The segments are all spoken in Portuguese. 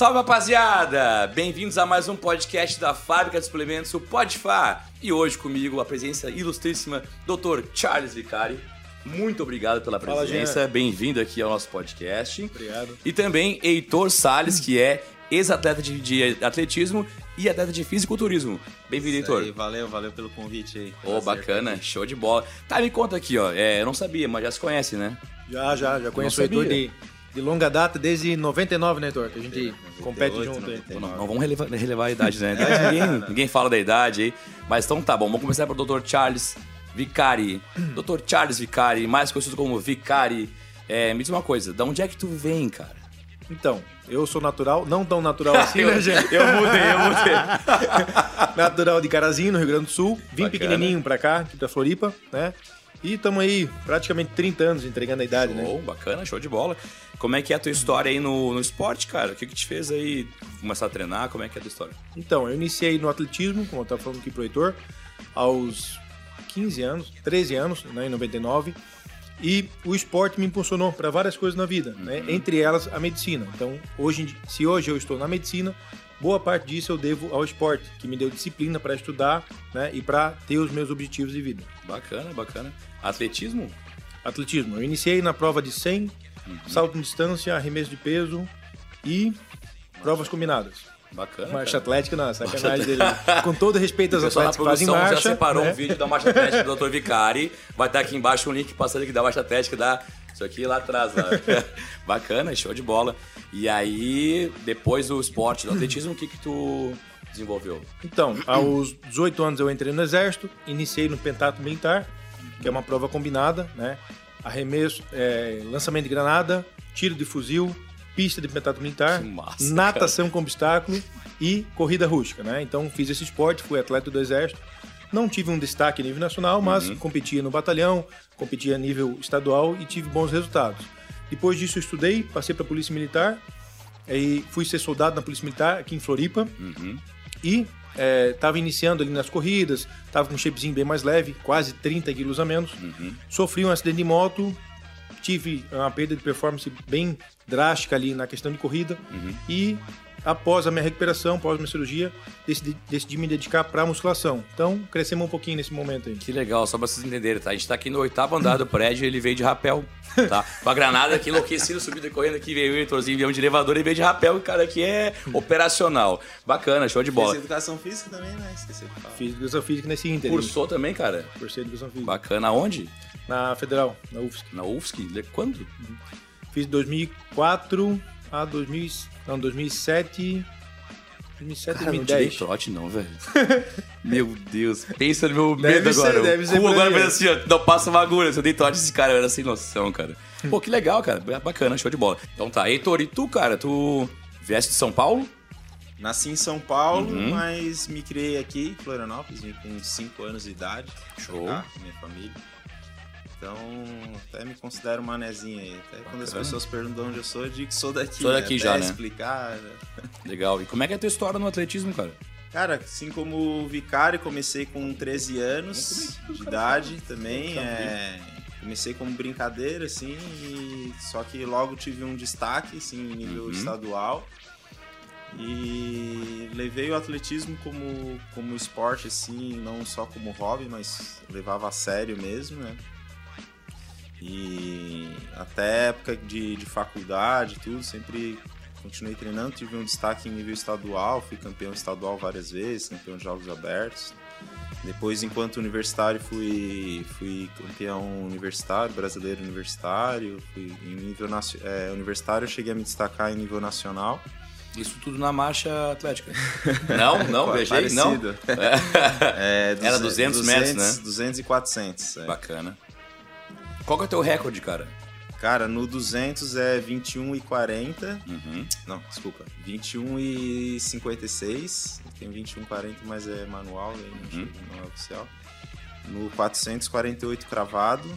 Salve rapaziada! Bem-vindos a mais um podcast da Fábrica de Suplementos, o Podfá. E hoje comigo a presença ilustríssima Dr. Charles Vicari. Muito obrigado pela presença, bem-vindo aqui ao nosso podcast. Obrigado. E também Heitor Salles, que é ex-atleta de, de atletismo e atleta de fisiculturismo. Bem-vindo, Heitor. aí, valeu, valeu pelo convite aí. Ô, Prazer bacana, show de bola. Tá, me conta aqui, ó. É, eu não sabia, mas já se conhece, né? Já, já, já conheço o Heitor de, de longa data, desde 99, né, Heitor? Que a gente 98, compete junto aí. 99. Não, não vamos relevar, relevar a idade, né? Idade, ninguém, ninguém fala da idade aí. Mas então tá bom, vamos começar pelo Dr. Charles Vicari. Dr. Charles Vicari, mais conhecido como Vicari. É, me diz uma coisa, da onde é que tu vem, cara? Então, eu sou natural, não tão natural assim, né, gente? Eu mudei, eu mudei. Natural de Carazinho, no Rio Grande do Sul. Vim Bacana. pequenininho pra cá, aqui pra Floripa, né? E estamos aí praticamente 30 anos entregando a idade, né? Show, bacana, show de bola. Como é que é a tua história aí no, no esporte, cara? O que que te fez aí começar a treinar? Como é que é a tua história? Então, eu iniciei no atletismo, como eu estava falando aqui pro Heitor, aos 15 anos, 13 anos, né, em 99. E o esporte me impulsionou para várias coisas na vida, né? entre elas a medicina. Então, hoje, se hoje eu estou na medicina, boa parte disso eu devo ao esporte, que me deu disciplina para estudar né? e para ter os meus objetivos de vida. Bacana, bacana. Atletismo? Atletismo, eu iniciei na prova de 100, salto em distância, arremesso de peso e provas combinadas. Bacana. Marcha cara. atlética, não, sacanagem dele. Com todo respeito na atletas que fazem marcha. já separou né? um vídeo da marcha atlética do Dr. Vicari. Vai estar aqui embaixo um link passando aqui da marcha atlética da. Isso aqui lá atrás, lá. Bacana, show de bola. E aí, depois do esporte, do atletismo, o que que tu desenvolveu? Então, aos 18 anos eu entrei no exército, iniciei no pentato militar, que é uma prova combinada, né? Arremesso, é, lançamento de granada, tiro de fuzil, pista de pentato militar, massa, natação com obstáculo e corrida rústica, né? Então fiz esse esporte, fui atleta do exército. Não tive um destaque a nível nacional, mas Uhum. competia no batalhão, competia a nível estadual e tive bons resultados. Depois disso estudei, passei para a Polícia Militar, aí fui ser soldado na Polícia Militar aqui em Floripa. Uhum. E estava iniciando ali nas corridas, estava com um shapezinho bem mais leve, quase 30 quilos a menos. Uhum. Sofri um acidente de moto, tive uma perda de performance bem drástica ali na questão de corrida. Uhum. E após a minha recuperação, após a minha cirurgia, decidi, decidi me dedicar para musculação. Então, crescemos um pouquinho nesse momento aí. Que legal, só pra vocês entenderem, tá? A gente tá aqui no oitavo andar do prédio ele veio de rapel, tá? Com a granada aqui enlouquecido, subindo e correndo aqui, veio o Heitorzinho, veio de elevador e veio de rapel, e o cara aqui é operacional. Bacana, show de bola. educação física também, né? Esqueci de falar. Fiz educação física nesse Inter. Cursou também, cara? Cursei educação física. Bacana, aonde? Na Federal, na UFSC. Na UFSC? Quando? Fiz 2004 a 2000, não, 2007, 2007, Cara, eu não te dei 2010. trote não, velho. Meu Deus, pensa no meu Deve medo ser, agora. deve ser agora fez assim, ó, não passa uma agulha. Se eu dei trote esse cara, eu era sem noção, cara. Pô, que legal, cara. Bacana, show de bola. Então tá, Heitor, e tu, cara, tu vieste de São Paulo? Nasci em São Paulo, Uhum. mas me criei aqui em Florianópolis, vim com 5 anos de idade. Show. Cá, com minha família. Então, até me considero manezinho aí. Até quando as pessoas perguntam de onde eu sou, eu digo que sou daqui. Sou daqui né? já, Até né? explicar. né? Legal. E como é que é a tua história no atletismo, cara? Cara, assim como vicário, comecei com 13 anos de idade também. é, comecei como brincadeira, assim, e- só que logo tive um destaque, assim, em nível Uhum. estadual. E levei o atletismo como, como esporte, assim, não só como hobby, mas levava a sério mesmo, né? E até época de, de faculdade tudo, sempre continuei treinando, tive um destaque em nível estadual, fui campeão estadual várias vezes, campeão de jogos abertos. Depois, enquanto universitário, fui, fui campeão universitário, brasileiro universitário. Fui em nível é, universitário, eu cheguei a me destacar em nível nacional. Isso tudo na marcha atlética. Não, não, Pô, viajei, não. parecido. É, Era 200 metros, né? 200 e 400. é. Bacana. Qual que é o teu recorde, cara? Cara, no 200 é 21 e 40. Uhum. Não, desculpa. 21 e 56. Tem 21 e 40, mas é manual, aí não, Uhum. chega- não é oficial. No 448 cravado.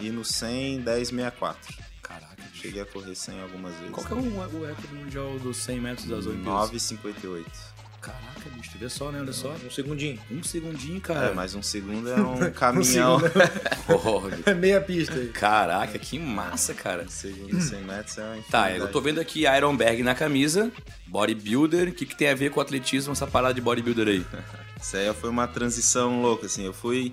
E no 100, 10 64. Caraca. Cheguei a correr 100 algumas vezes. Qual que é o, o recorde mundial dos 100 metros das Olimpíadas? 9,58. Caraca, Bicho, vê só, né? Olha só. Um segundinho. Um segundinho, cara. É, mas um segundo é um caminhão. Olha, Meia pista aí. Caraca, que massa, cara. um segundo 100 metros é uma Tá, eu tô vendo aqui Ironberg na camisa, bodybuilder. O que, que tem a ver com atletismo, essa parada de bodybuilder aí? Isso aí foi uma transição louca, assim. Eu fui,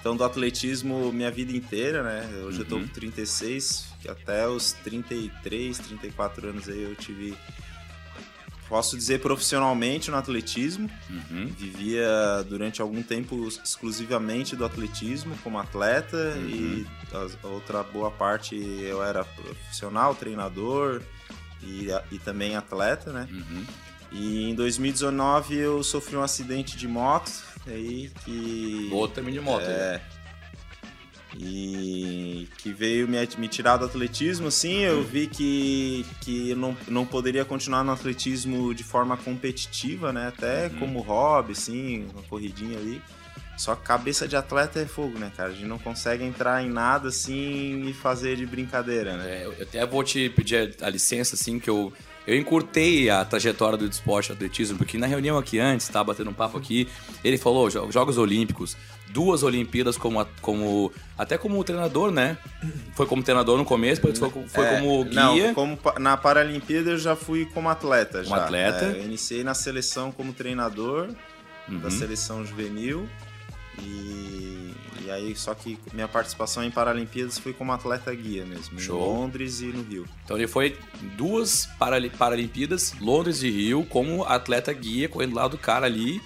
então, do atletismo minha vida inteira, né? Hoje eu tô Uhum. com 36, que até os 33, 34 anos aí eu tive... Posso dizer profissionalmente no atletismo. Uhum. Vivia durante algum tempo exclusivamente do atletismo como atleta e a outra boa parte eu era profissional, treinador e, e também atleta, né? Uhum. E em 2019 eu sofri um acidente de moto aí que Outro também de moto. é, e que veio me, me tirar do atletismo, assim, eu vi que, que eu não, não poderia continuar no atletismo de forma competitiva, né? Até como hobby, assim, uma corridinha ali. Só que cabeça de atleta é fogo, né, cara? A gente não consegue entrar em nada assim e fazer de brincadeira, né? É, eu até vou te pedir a, licença, assim, que eu, eu encurtei a trajetória do esporte atletismo, porque na reunião aqui antes, tava batendo um papo aqui, ele falou, "Jo- Jogos Olímpicos, duas Olimpíadas como, como até como treinador, né? Foi como treinador no começo, depois foi, foi É, como guia. Não, como na Paralimpíada eu já fui como atleta. Como já. atleta. É, eu iniciei na seleção como treinador Uhum. da seleção juvenil. E, e aí, só que minha participação em Paralimpíadas foi como atleta guia mesmo, Show. em Londres e no Rio. Então ele foi duas Parali- Paralimpíadas, Londres e Rio, como atleta guia, correndo lá do cara ali.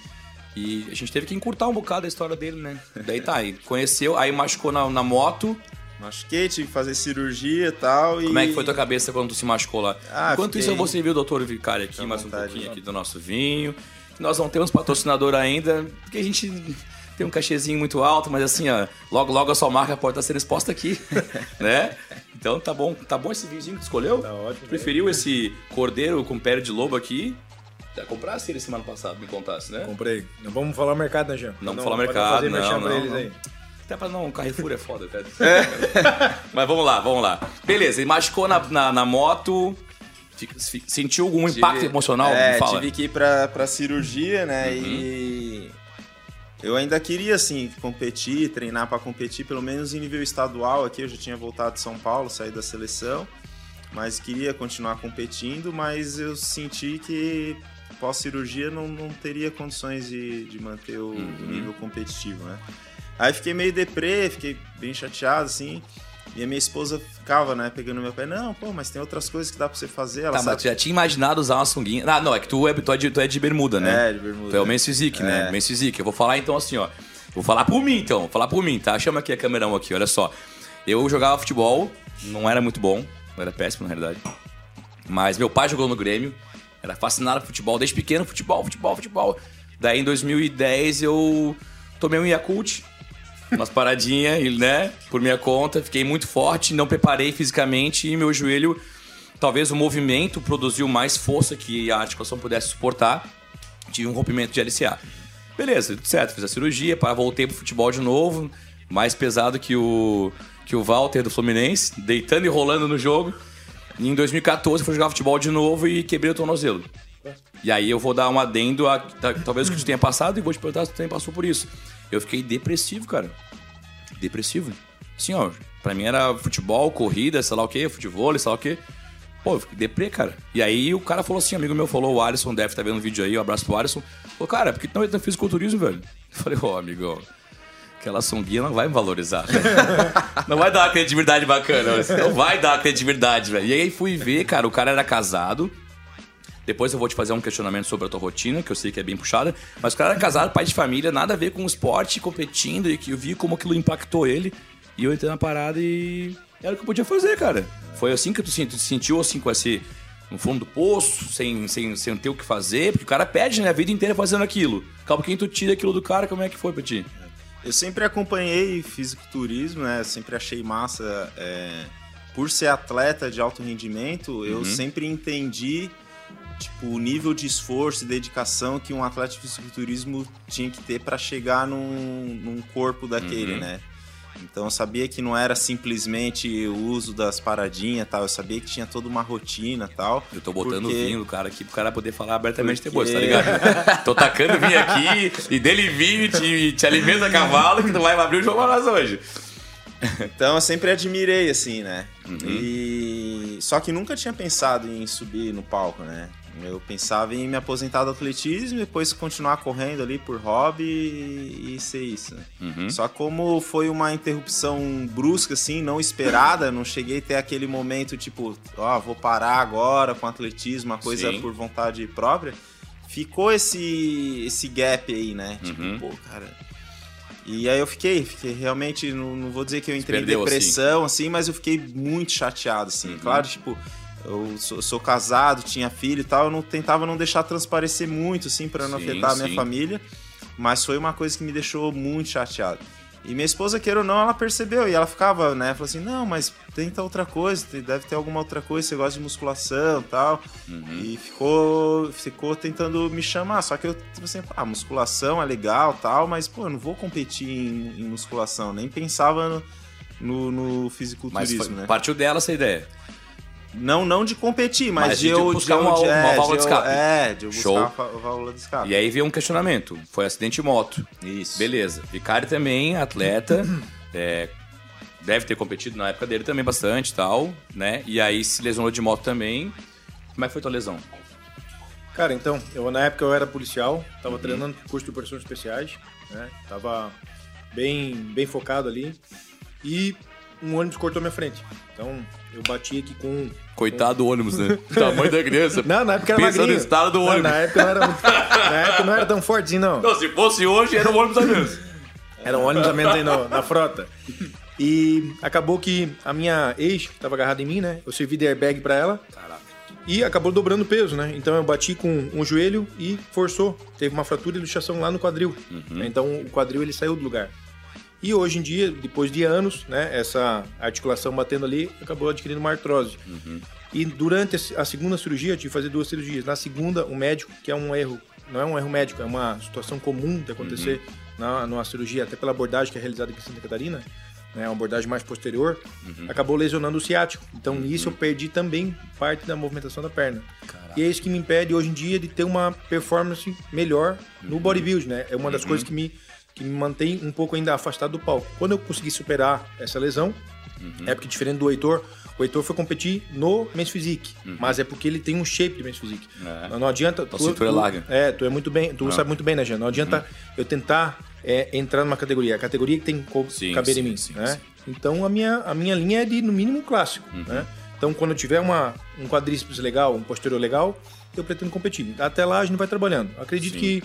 E a gente teve que encurtar um bocado a história dele, né? Daí tá, aí conheceu, aí machucou na, na moto. Machuquei, tive que fazer cirurgia e tal. Como é que foi tua cabeça quando tu se machucou lá? Ah, Enquanto isso, fiquei- eu vou servir o doutor Vicário aqui, mais um vontade, pouquinho não. aqui do nosso vinho. Nós não temos patrocinador ainda, porque a gente tem um cachezinho muito alto, mas assim, ó, logo, logo a sua marca pode estar sendo exposta aqui, né? Então tá bom, tá bom esse vinhozinho que tu escolheu? Tá ótimo. Preferiu esse cordeiro com pele de lobo aqui? Já comprasse ele semana passada, me contasse, né? Comprei. Não vamos falar mercado, né, Jean? Não, Pode falar pode mercado, fazer não, não, eles não. aí. Até pra não, Carrefour é foda, cara. Mas vamos lá, vamos lá. Beleza, ele machucou na, na, na moto, sentiu algum impacto Tive- emocional? É. Uhum. tive que ir pra, pra cirurgia, né? E eu ainda queria, assim, competir, treinar pra competir, pelo menos em nível estadual aqui. Eu já tinha voltado de São Paulo, saí da seleção, mas queria continuar competindo, mas eu senti que pós-cirurgia não, não teria condições de, de manter o, Uhum. nível competitivo, né? Aí fiquei meio deprê, fiquei bem chateado, assim. E a minha esposa ficava, né, pegando meu pé. Não, pô, mas tem outras coisas que dá pra você fazer. Ela Tá, sabe mas tu já tinha imaginado usar uma sunguinha. Ah, não, é que tu é, tu é, de, tu é de bermuda, né? É, de bermuda. Tu é o Men's Physique, né? É. Men's Physique. Eu vou falar então assim, ó. Vou falar por mim então, vou falar por mim, tá? Chama aqui a câmerão aqui, olha só. Eu jogava futebol, não era muito bom, era péssimo na realidade. Mas meu pai jogou no Grêmio, era fascinado por futebol, desde pequeno, futebol, futebol, futebol. Daí em 2010 eu tomei um Yakult, umas paradinhas, né, por minha conta, fiquei muito forte, não preparei fisicamente e meu joelho, talvez o movimento produziu mais força que a articulação pudesse suportar. Tive um rompimento de LCA. Beleza, tudo certo, fiz a cirurgia, para voltei pro futebol de novo, mais pesado que o que o Walter do Fluminense, deitando e rolando no jogo. E em 2014 eu fui jogar futebol de novo e quebrei o tornozelo. E aí eu vou dar um adendo a ta- talvez o que tu tenha passado e vou te perguntar se tu também passou por isso. Eu fiquei depressivo, cara. Depressivo. Assim, ó, pra mim era futebol, corrida, sei lá o quê, futebol, sei lá o quê. Pô, eu fiquei deprê, cara. E aí o cara falou assim, amigo meu falou, o Alisson deve estar vendo o vídeo aí, um abraço pro Alisson. Falou, cara, por que tu não entra no fisiculturismo, velho? Eu falei, ô, amigo, aquela sunguinha não vai me valorizar. não vai dar uma credibilidade bacana. Não vai dar uma credibilidade, velho. E aí fui ver, cara, o cara era casado. Depois eu vou te fazer um questionamento sobre a tua rotina, que eu sei que é bem puxada. Mas o cara era casado, pai de família, nada a ver com o esporte, competindo, e que eu vi como aquilo impactou ele. E eu entrei na parada e era o que eu podia fazer, cara. Foi assim que tu, senti- tu sentiu, assim, com esse... No fundo do poço, sem, sem, sem ter o que fazer, porque o cara pede, né, a vida inteira fazendo aquilo. Calma, quem tu tira aquilo do cara, como é que foi pra ti? Eu sempre acompanhei fisiculturismo, né? Sempre achei massa. é, Por ser atleta de alto rendimento, eu sempre entendi tipo, o nível de esforço e dedicação que um atleta de fisiculturismo tinha que ter para chegar num, num corpo daquele, né? Então eu sabia que não era simplesmente o uso das paradinhas tal, eu sabia que tinha toda uma rotina tal. Eu tô botando porque... vinho do cara aqui pro cara poder falar abertamente porque... depois, tá ligado? tô tacando vinho aqui e dele vinho te, te alimenta cavalo que tu vai abrir o jogo nós hoje. Então eu sempre admirei, assim, né? Uhum. E... Só que nunca tinha pensado em subir no palco, né? Eu pensava em me aposentar do atletismo e depois continuar correndo ali por hobby e, ser isso. Né? Uhum. Só como foi uma interrupção brusca, assim, não esperada, não cheguei a ter aquele momento tipo, ó, oh, vou parar agora com atletismo, uma coisa Sim. por vontade própria. Ficou esse, esse gap aí, né? Tipo, uhum. Tipo, pô, cara. E aí eu fiquei, fiquei realmente, não, não vou dizer que eu entrei em assim. depressão, assim. assim. mas eu fiquei muito chateado, assim. Uhum. Claro, tipo, eu sou, sou, casado, tinha filho e tal, eu não tentava não deixar transparecer muito, assim, para não sim, afetar a minha sim. família. Mas foi uma coisa que me deixou muito chateado. E minha esposa, queira ou não, ela percebeu e ela ficava, né? Falou assim: não, mas tenta outra coisa, deve ter alguma outra coisa, você gosta de musculação e tal. Uhum. E ficou, ficou tentando me chamar. Só que eu, tipo assim, ah, musculação é legal tal, mas, pô, eu não vou competir em, em musculação. Nem pensava no, no, no fisiculturismo, foi, né? Partiu dela essa ideia. Não, não de competir, mas, mas de, de, eu, buscar de, uma, de, é, válvula de escape. É, de eu buscar Show. a válvula de escape. E aí veio um questionamento. Foi acidente de moto. Isso. Beleza. Vicari também, atleta. é, deve ter competido na época dele também bastante e tal, né? E aí se lesionou de moto também. Como é que foi tua lesão? Cara, então, eu na época eu era policial, tava uhum. treinando curso de operações especiais, né? Tava bem, bem focado ali. E um ônibus cortou minha frente. Então, eu bati aqui com. Coitado do ônibus, né? O tamanho da criança. Não, na época era Pensa magrinho. no estado do ônibus. Não, na época não era, na época não era tão fortezinho, não. Não, se fosse hoje, era um ônibus a menos. Era um ônibus a menos aí no, na frota. E acabou que a minha ex, que tava agarrada em mim, né? Eu servi de airbag pra ela. Caraca. E acabou dobrando o peso, né? Então eu bati com um joelho e forçou. Teve uma fratura de luxação lá no quadril. Uhum. Então o quadril ele saiu do lugar. E hoje em dia, depois de anos, né, essa articulação batendo ali, acabou adquirindo uma artrose. Uhum. E durante a segunda cirurgia, eu tive que fazer duas cirurgias. Na segunda, o médico, que é um erro, não é um erro médico, é uma situação comum de acontecer uhum. na, numa cirurgia, até pela abordagem que é realizada aqui em Santa Catarina, né, uma abordagem mais posterior, uhum. acabou lesionando o ciático. Então, nisso, eu perdi também parte da movimentação da perna. Caraca. E é isso que me impede, hoje em dia, de ter uma performance melhor no bodybuilding, né? É uma das coisas que me que me mantém um pouco ainda afastado do palco. Quando eu consegui superar essa lesão, uhum. é porque diferente do Heitor, o Heitor foi competir no Men's Physique, uhum. mas é porque ele tem um shape de Men's Physique. É. Não, não, adianta... Tu, tu, é larga. É, tu é muito bem, tu sabe muito bem, né, Jean? Não adianta uhum. eu tentar é, entrar numa categoria, a categoria que tem sim, caber sim, em mim, sim, né? Então a minha, a minha linha é de, no mínimo, clássico, uhum. né? Então quando eu tiver uma, um quadríceps legal, um posterior legal, eu pretendo competir. Até lá a gente vai trabalhando. Acredito que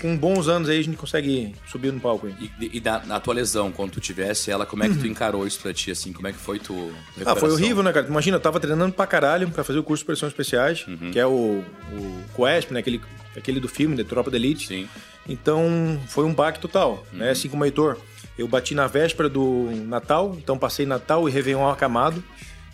com bons anos aí a gente consegue subir no palco. Aí. E, e da, na tua lesão, quando tu tivesse ela, como é que tu encarou isso pra ti, assim? Como é que foi tu Ah, foi horrível, né, cara? Imagina, eu tava treinando pra caralho pra fazer o curso de pressões especiais, uhum. que é o, o COESP, né? Aquele, aquele do filme, de Tropa da Elite. Sim. Então, foi um baque total, né? uhum. né? Assim como o Heitor. Eu bati na véspera do Natal, então passei Natal e Réveillon acamado.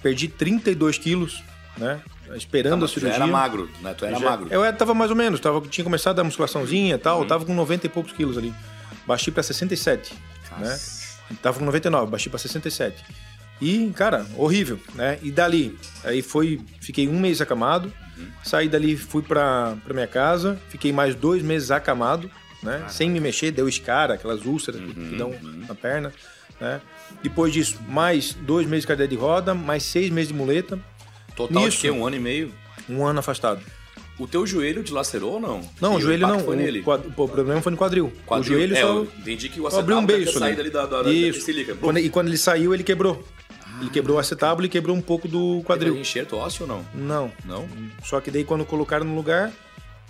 Perdi 32 quilos, né? Esperando tá, a cirurgia. Tu era magro, né? Tu era já, magro. Eu tava mais ou menos, tava, tinha começado a musculaçãozinha e tal, uhum. tava com 90 e poucos quilos ali. Baixei pra 67, Nossa. né? Tava com 99, baixei pra 67. E, cara, horrível, né? E dali, aí foi, fiquei um mês acamado, uhum. saí dali, fui pra, pra minha casa, fiquei mais dois meses acamado, né? Caraca. Sem me mexer, deu escara, aquelas úlceras uhum, que dão uhum. na perna, né? Depois disso, mais dois meses de cadeira de roda, mais seis meses de muleta, Total Nisso, de quê? Um ano e meio? Um ano afastado. O teu joelho dilacerou ou não? Não, o joelho não. Foi o, nele? Quad... o problema foi no quadril. quadril. O joelho é, só. entendi que o acetábulo um beijo saído ali da, da, Isso. da quando, E quando ele saiu, ele quebrou. Ah. Ele quebrou o acetábulo e quebrou um pouco do quadril. Teve enxerto ósseo ou não? Não. Não? Só que daí quando colocaram no lugar,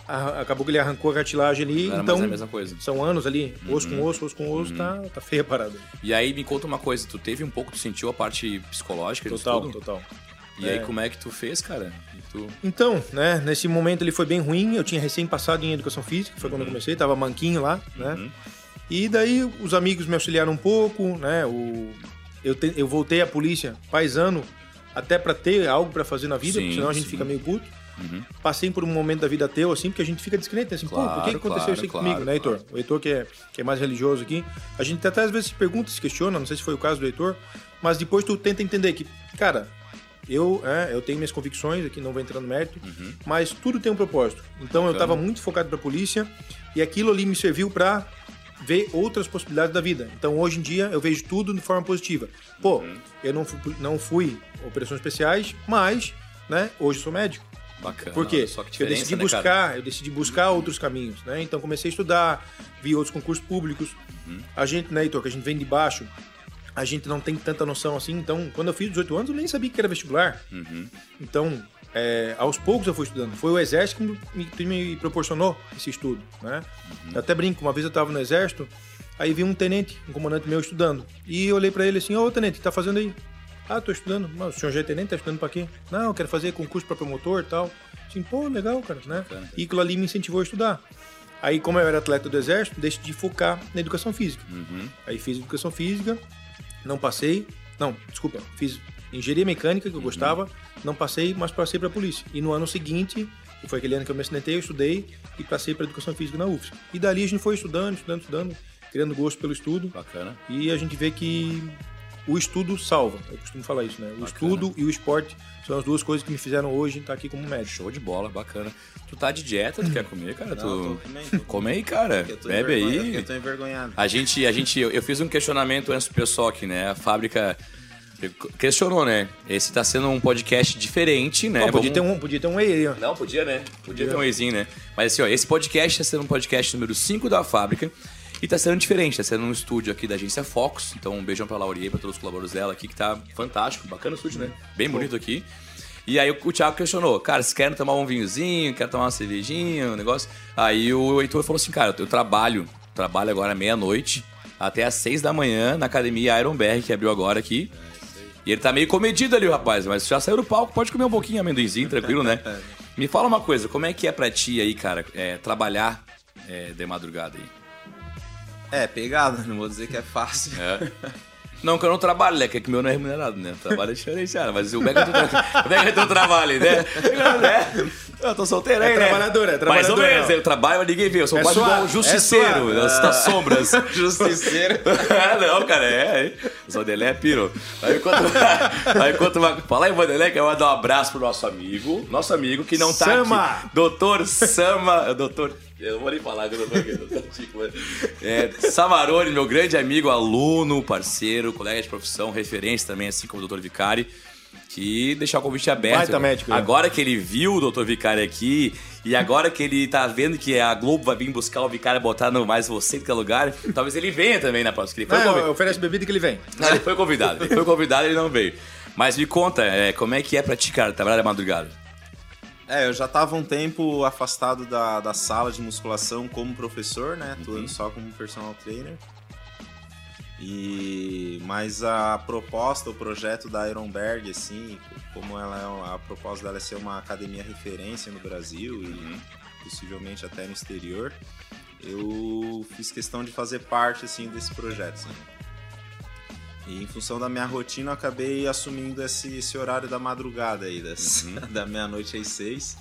acabou que ele arrancou a cartilagem ali. Não, então, é a mesma coisa. São anos ali, osso uhum. com osso, osso com osso, uhum. tá, tá feia a parada. E aí me conta uma coisa, tu teve um pouco, tu sentiu a parte psicológica total? Total, E é. aí como é que tu fez, cara? Tu... Então, né, nesse momento ele foi bem ruim. Eu tinha recém passado em educação física, foi uhum. quando eu uhum. comecei, tava manquinho lá, né? Uhum. E daí os amigos me auxiliaram um pouco, né? O... Eu, te... eu voltei à polícia paisano até para ter algo para fazer na vida, sim, porque senão a gente sim. fica meio puto. Passei por um momento da vida teu, assim, porque a gente fica descrente, né? assim, pô, por que Claro, que aconteceu claro, isso aí claro, comigo, né, Heitor? claro. O Heitor que é, que é mais religioso aqui, a gente até às vezes se pergunta, se questiona, não sei se foi o caso do Heitor, mas depois tu tenta entender que, cara, eu, é, eu tenho minhas convicções, aqui não vou entrar no mérito, Uhum. mas tudo tem um propósito. Então eu estava muito focado pra polícia e aquilo ali me serviu pra ver outras possibilidades da vida. Então hoje em dia eu vejo tudo de forma positiva. Pô, Uhum. eu não fui, não fui operações especiais, mas, né, hoje eu sou médico. Bacana. Por quê? Só que Porque eu decidi né, cara? buscar, eu decidi buscar outros caminhos, né? Então comecei a estudar, vi outros concursos públicos. Uhum. A gente, né, Heitor, que a gente vem de baixo, a gente não tem tanta noção assim. Então, quando eu fiz 18 anos, eu nem sabia que era vestibular. Uhum. Então, é, aos poucos eu fui estudando. Foi o exército que me, que me proporcionou esse estudo, né? Eu até brinco, uma vez eu estava no exército, aí vi um tenente, um comandante meu estudando. E eu olhei para ele assim, ô tenente, o que tá fazendo aí? Ah, tô estudando. Mas o senhor já é tenente, tá estudando pra quê? Não, eu quero fazer concurso pra promotor e tal. Assim, pô, legal, cara, né? E aquilo ali me incentivou a estudar. Aí, como eu era atleta do exército, decidi focar na educação física. Uhum. Aí fiz educação física, não passei. Não, desculpa, fiz engenharia mecânica, que eu gostava, não passei, mas passei para polícia. E no ano seguinte, que foi aquele ano que eu me acidentei, eu estudei e passei para educação física na UFSC. E dali a gente foi estudando, estudando, estudando, criando gosto pelo estudo. Bacana. E a gente vê que o estudo salva. Eu costumo falar isso, né? O estudo e o esporte são as duas coisas que me fizeram hoje estar aqui como médico. Show de bola, bacana. Tu tá de dieta, tu quer comer, cara? Não, tu... tô comendo, tô Come aí, cara. Eu tô Bebe aí. Eu tô envergonhado. A gente, a gente, eu, eu fiz um questionamento antes do pessoal aqui, né? A fábrica questionou, né? Esse tá sendo um podcast diferente, né? Podia, Vamos- ter um, podia ter um whey aí, ó. Não, podia, né? Podia ter um eizinho, né? Mas assim, ó, esse podcast tá sendo um podcast número 5 da fábrica. E tá sendo diferente, tá sendo um estúdio aqui da agência Focus. Então, um beijão pra Laurie e pra todos os colaboradores dela aqui, que tá fantástico, bacana o estúdio, né? Bem bonito aqui. E aí o Thiago questionou, cara, vocês querem tomar um vinhozinho, querem tomar uma cervejinha, um negócio? Aí o Heitor falou assim, cara, eu trabalho, trabalho agora meia-noite, até às seis da manhã, na academia Ironberg, que abriu agora aqui. E ele tá meio comedido ali, rapaz, mas já saiu do palco, pode comer um pouquinho amendoinzinho, tranquilo, né? Me fala uma coisa, como é que é pra ti aí, cara, é, trabalhar é, de madrugada aí? É, pegada, não vou dizer que é fácil. É. Não, que eu não trabalho, né? Que é que o meu não é remunerado, né? Trabalho é diferenciado, mas é que é teu, é é trabalho, né? É. Eu tô solteiro aí, É né? trabalhador, é Mais ou menos, não. eu trabalho, mas ninguém vê. Eu sou É quase igual um é justiceiro suave. das, das sombras. Justiceiro. não, cara, é. é. O Vanderlei é piro. Aí enquanto, aí enquanto uma, fala aí, Vanderlei, que eu vou dar um abraço pro nosso amigo. Nosso amigo que não tá Sama. aqui. Doutor Sama. Doutor. Eu não vou nem falar que eu não tô aqui. Chico, mas- É, Samarone, meu grande amigo, aluno, parceiro, colega de profissão, referência também, assim como o doutor Vicari. Que deixar o convite aberto. Baita médico, né? Agora que ele viu o doutor Vicari aqui, e agora que ele tá vendo que a Globo vai vir buscar o Vicari e botar no Mais Você que é lugar, talvez ele venha também na próxima. que Ele foi, Não, oferece bebida que ele vem. não, ele foi convidado. Ele foi convidado e ele não veio. Mas me conta, é, como é que é pra ti, cara, trabalhar de madrugada? É, eu já tava um tempo afastado da, da sala de musculação como professor, né? Atuando só como personal trainer. E mas a proposta, o projeto da Ironberg, assim, como ela é a proposta dela é ser uma academia referência no Brasil e possivelmente até no exterior, eu fiz questão de fazer parte assim desse projeto. assim. E em função da minha rotina, eu acabei assumindo esse, esse horário da madrugada aí, das, da meia-noite às seis.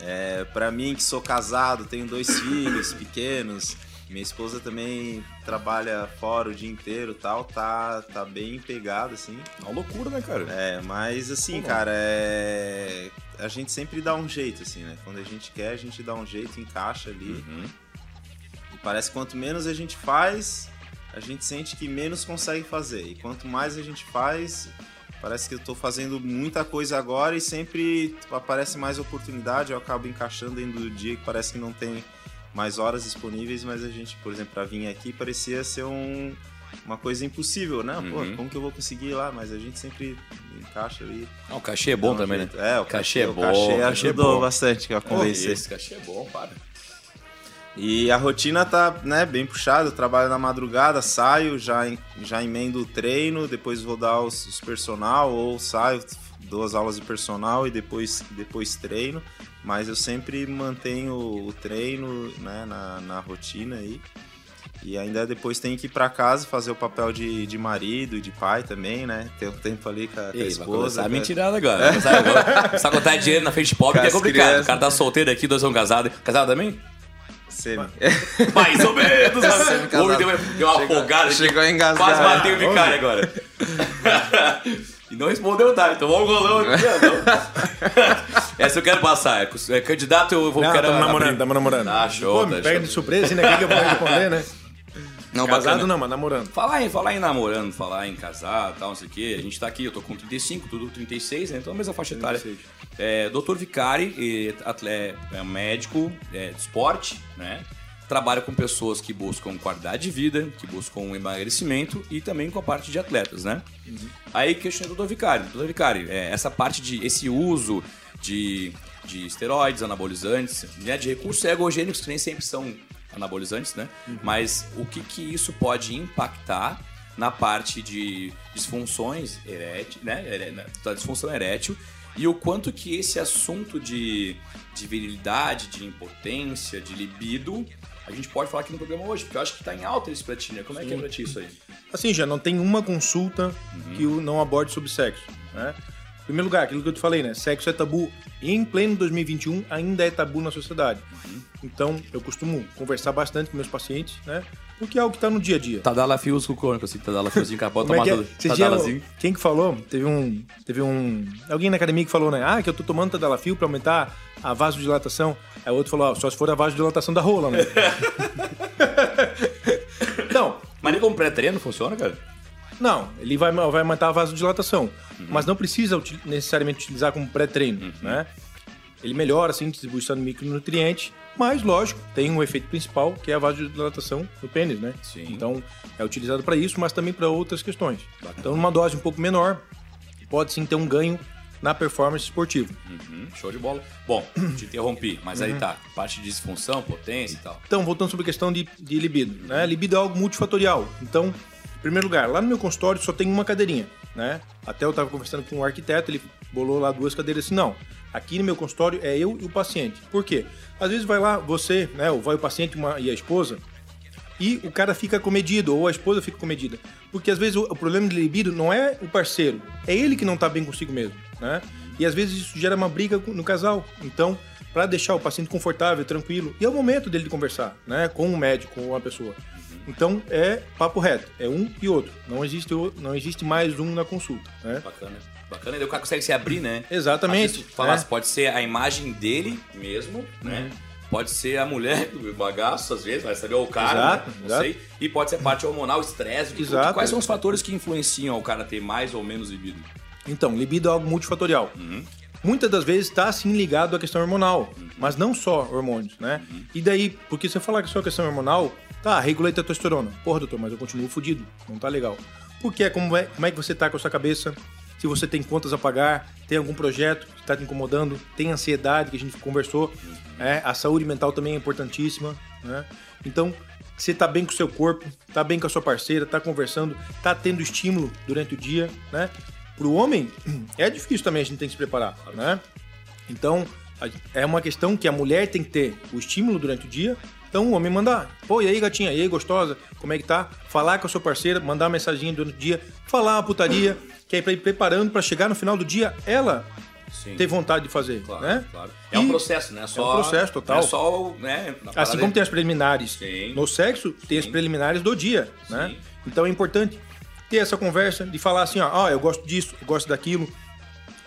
É, para mim, que sou casado, tenho dois filhos pequenos, minha esposa também trabalha fora o dia inteiro tal, tá, tá bem pegado, assim. É uma loucura, né, cara? É, mas assim, Pô, cara, é... a gente sempre dá um jeito, assim, né? Quando a gente quer, a gente dá um jeito, encaixa ali. Uhum. E parece que quanto menos a gente faz, a gente sente que menos consegue fazer. E quanto mais a gente faz, parece que eu tô fazendo muita coisa agora e sempre aparece mais oportunidade. Eu acabo encaixando dentro do dia que parece que não tem mais horas disponíveis, mas a gente, por exemplo, para vir aqui parecia ser um, uma coisa impossível, né? Pô, Uhum. como que eu vou conseguir ir lá? Mas a gente sempre encaixa ali. Ah, o cachê é bom também, né? É, o Cachê cachê, é o bom, cachê cachê é ajudou bom. bastante a convencer. Esse cachê é bom, para. E a rotina tá, né, bem puxada, eu trabalho na madrugada, saio, já, em- já emendo o treino, depois vou dar os, os personal, ou saio, dou as aulas de personal e depois, depois treino. Mas eu sempre mantenho o treino né, na, na rotina aí. E ainda depois tem que ir pra casa fazer o papel de, de marido e de pai também, né? Ter um tempo ali com a, com a Ei, vai esposa. começar a né? mentirada agora. Vai começar agora. Começar a contar dinheiro na frente de pobre que é complicado. crianças. O cara tá solteiro aqui, dois são casados. Casado também? Semi. Mais ou menos. Semi-casado. O homem deu uma, deu uma Chegou- afogada chegou a engasgar. Quase matei o vicário agora. e não respondeu, tá? Então vamos golão aqui. ó, não. Essa eu quero passar. É, candidato, eu vou Não, quero estamos abrir. namorando, estamos namorando. Ah, show, Pô, me tá pega show. de surpresa, assim, né? O que que eu vou responder, né? Não, Casado bacana. não, mas namorando. Falar em, falar em namorando, falar em casar tal, não sei o quê. A gente tá aqui, eu tô com 35, tudo 36, né? Então a mesma faixa etária. 36. É, Dr. Vicari, e atle- é médico é, de esporte, né? Trabalha com pessoas que buscam qualidade de vida, que buscam emagrecimento e também com a parte de atletas, né? Aí questionei o Dr. Vicari. Dr. Vicari, é, essa parte de esse uso de, de esteroides, anabolizantes, né, de recursos ergogênicos que nem sempre são anabolizantes, né? Mas o que que isso pode impactar na parte de disfunções erétil, né? Da disfunção erétil e o quanto que esse assunto de, de virilidade, de impotência, de libido, a gente pode falar aqui no programa hoje, porque eu acho que tá em alta isso pra ti, né? Como é que é pra ti isso aí? Assim, já não tem uma consulta que o não aborde sobre sexo, né? Em primeiro lugar, aquilo que eu te falei, né? Sexo é tabu. E em pleno 2021 ainda é tabu na sociedade. Então, eu costumo conversar bastante com meus pacientes, né? Porque é algo que tá no dia a dia. Tadalafios com crônico, assim, Tadalafiozinho, capota, Como é que é? tomar tudo. Esses dias, Tadalazinho. quem que falou? Teve um, teve um, alguém na academia que falou, né? Ah, que eu tô tomando Tadalafil pra aumentar a vasodilatação. Aí o outro falou, ah, só se for a vasodilatação da rola, né? não, Mas nem como pré-treino funciona, cara? Não, ele vai, vai aumentar a vasodilatação, mas não precisa uti- necessariamente utilizar como pré-treino, né? Ele melhora, assim, a distribuição de micronutrientes, mas, lógico, tem um efeito principal, que é a vasodilatação no pênis, né? Sim. Então, é utilizado para isso, mas também para outras questões. Então, numa dose um pouco menor, pode sim ter um ganho na performance esportiva. Uhum, show de bola. Bom, te interrompi, mas aí tá. Parte de disfunção, potência e tal. Então, voltando sobre a questão de, de libido, né? Libido é algo multifatorial. Então, primeiro lugar, lá no meu consultório só tem uma cadeirinha, né? Até eu estava conversando com um arquiteto, ele bolou lá duas cadeiras assim, não. Aqui no meu consultório é eu e o paciente. Por quê? Às vezes vai lá você, né? Ou vai o paciente uma- e a esposa, e o cara fica comedido, ou a esposa fica comedida. Porque às vezes o, o problema de libido não é o parceiro, é ele que não tá bem consigo mesmo, né? E às vezes isso gera uma briga no casal. Então, para deixar o paciente confortável, tranquilo, e é o momento dele de conversar, né? Com o médico, com a pessoa. Então, é papo reto, é um e outro. Não existe, não existe mais um na consulta, né? Bacana. Bacana. Daí o cara consegue se abrir, né? Exatamente, falasse, né? pode ser a imagem dele mesmo, né? Pode ser a mulher do bagaço, às vezes, vai saber, ou o cara, Exato, né? não exato. sei. E pode ser a parte hormonal, estresse. que- Exato. Quais são os fatores que influenciam o cara ter mais ou menos libido? Então, libido é algo multifatorial. Muitas das vezes está sim ligado à questão hormonal, mas não só hormônios, né? E daí, porque você falar que só questão hormonal, tá, regulei testosterona. Porra, doutor, mas eu continuo fudido, não tá legal. Porque é como é, como é que você tá com a sua cabeça, se você tem contas a pagar, tem algum projeto que está te incomodando, tem ansiedade, que a gente conversou, é, a saúde mental também é importantíssima, né? Então, você tá bem com o seu corpo, tá bem com a sua parceira, tá conversando, tá tendo estímulo durante o dia, né? Pro homem, é difícil também a gente tem que se preparar, né? Então, é uma questão que a mulher tem que ter o estímulo durante o dia. Então, o homem mandar, pô, e aí, gatinha, e aí, gostosa, como é que tá? Falar com a sua parceira, mandar uma mensagem durante o dia, falar uma putaria, que é pra ir preparando pra chegar no final do dia, ela Sim. ter vontade de fazer, Claro, né? claro. É um processo, né? Só, processo total. É só, o- né? Assim como tem as preliminares Sim. no sexo, tem as preliminares do dia, né? Então é importante ter essa conversa de falar assim, ó, ó, eu gosto disso, eu gosto daquilo.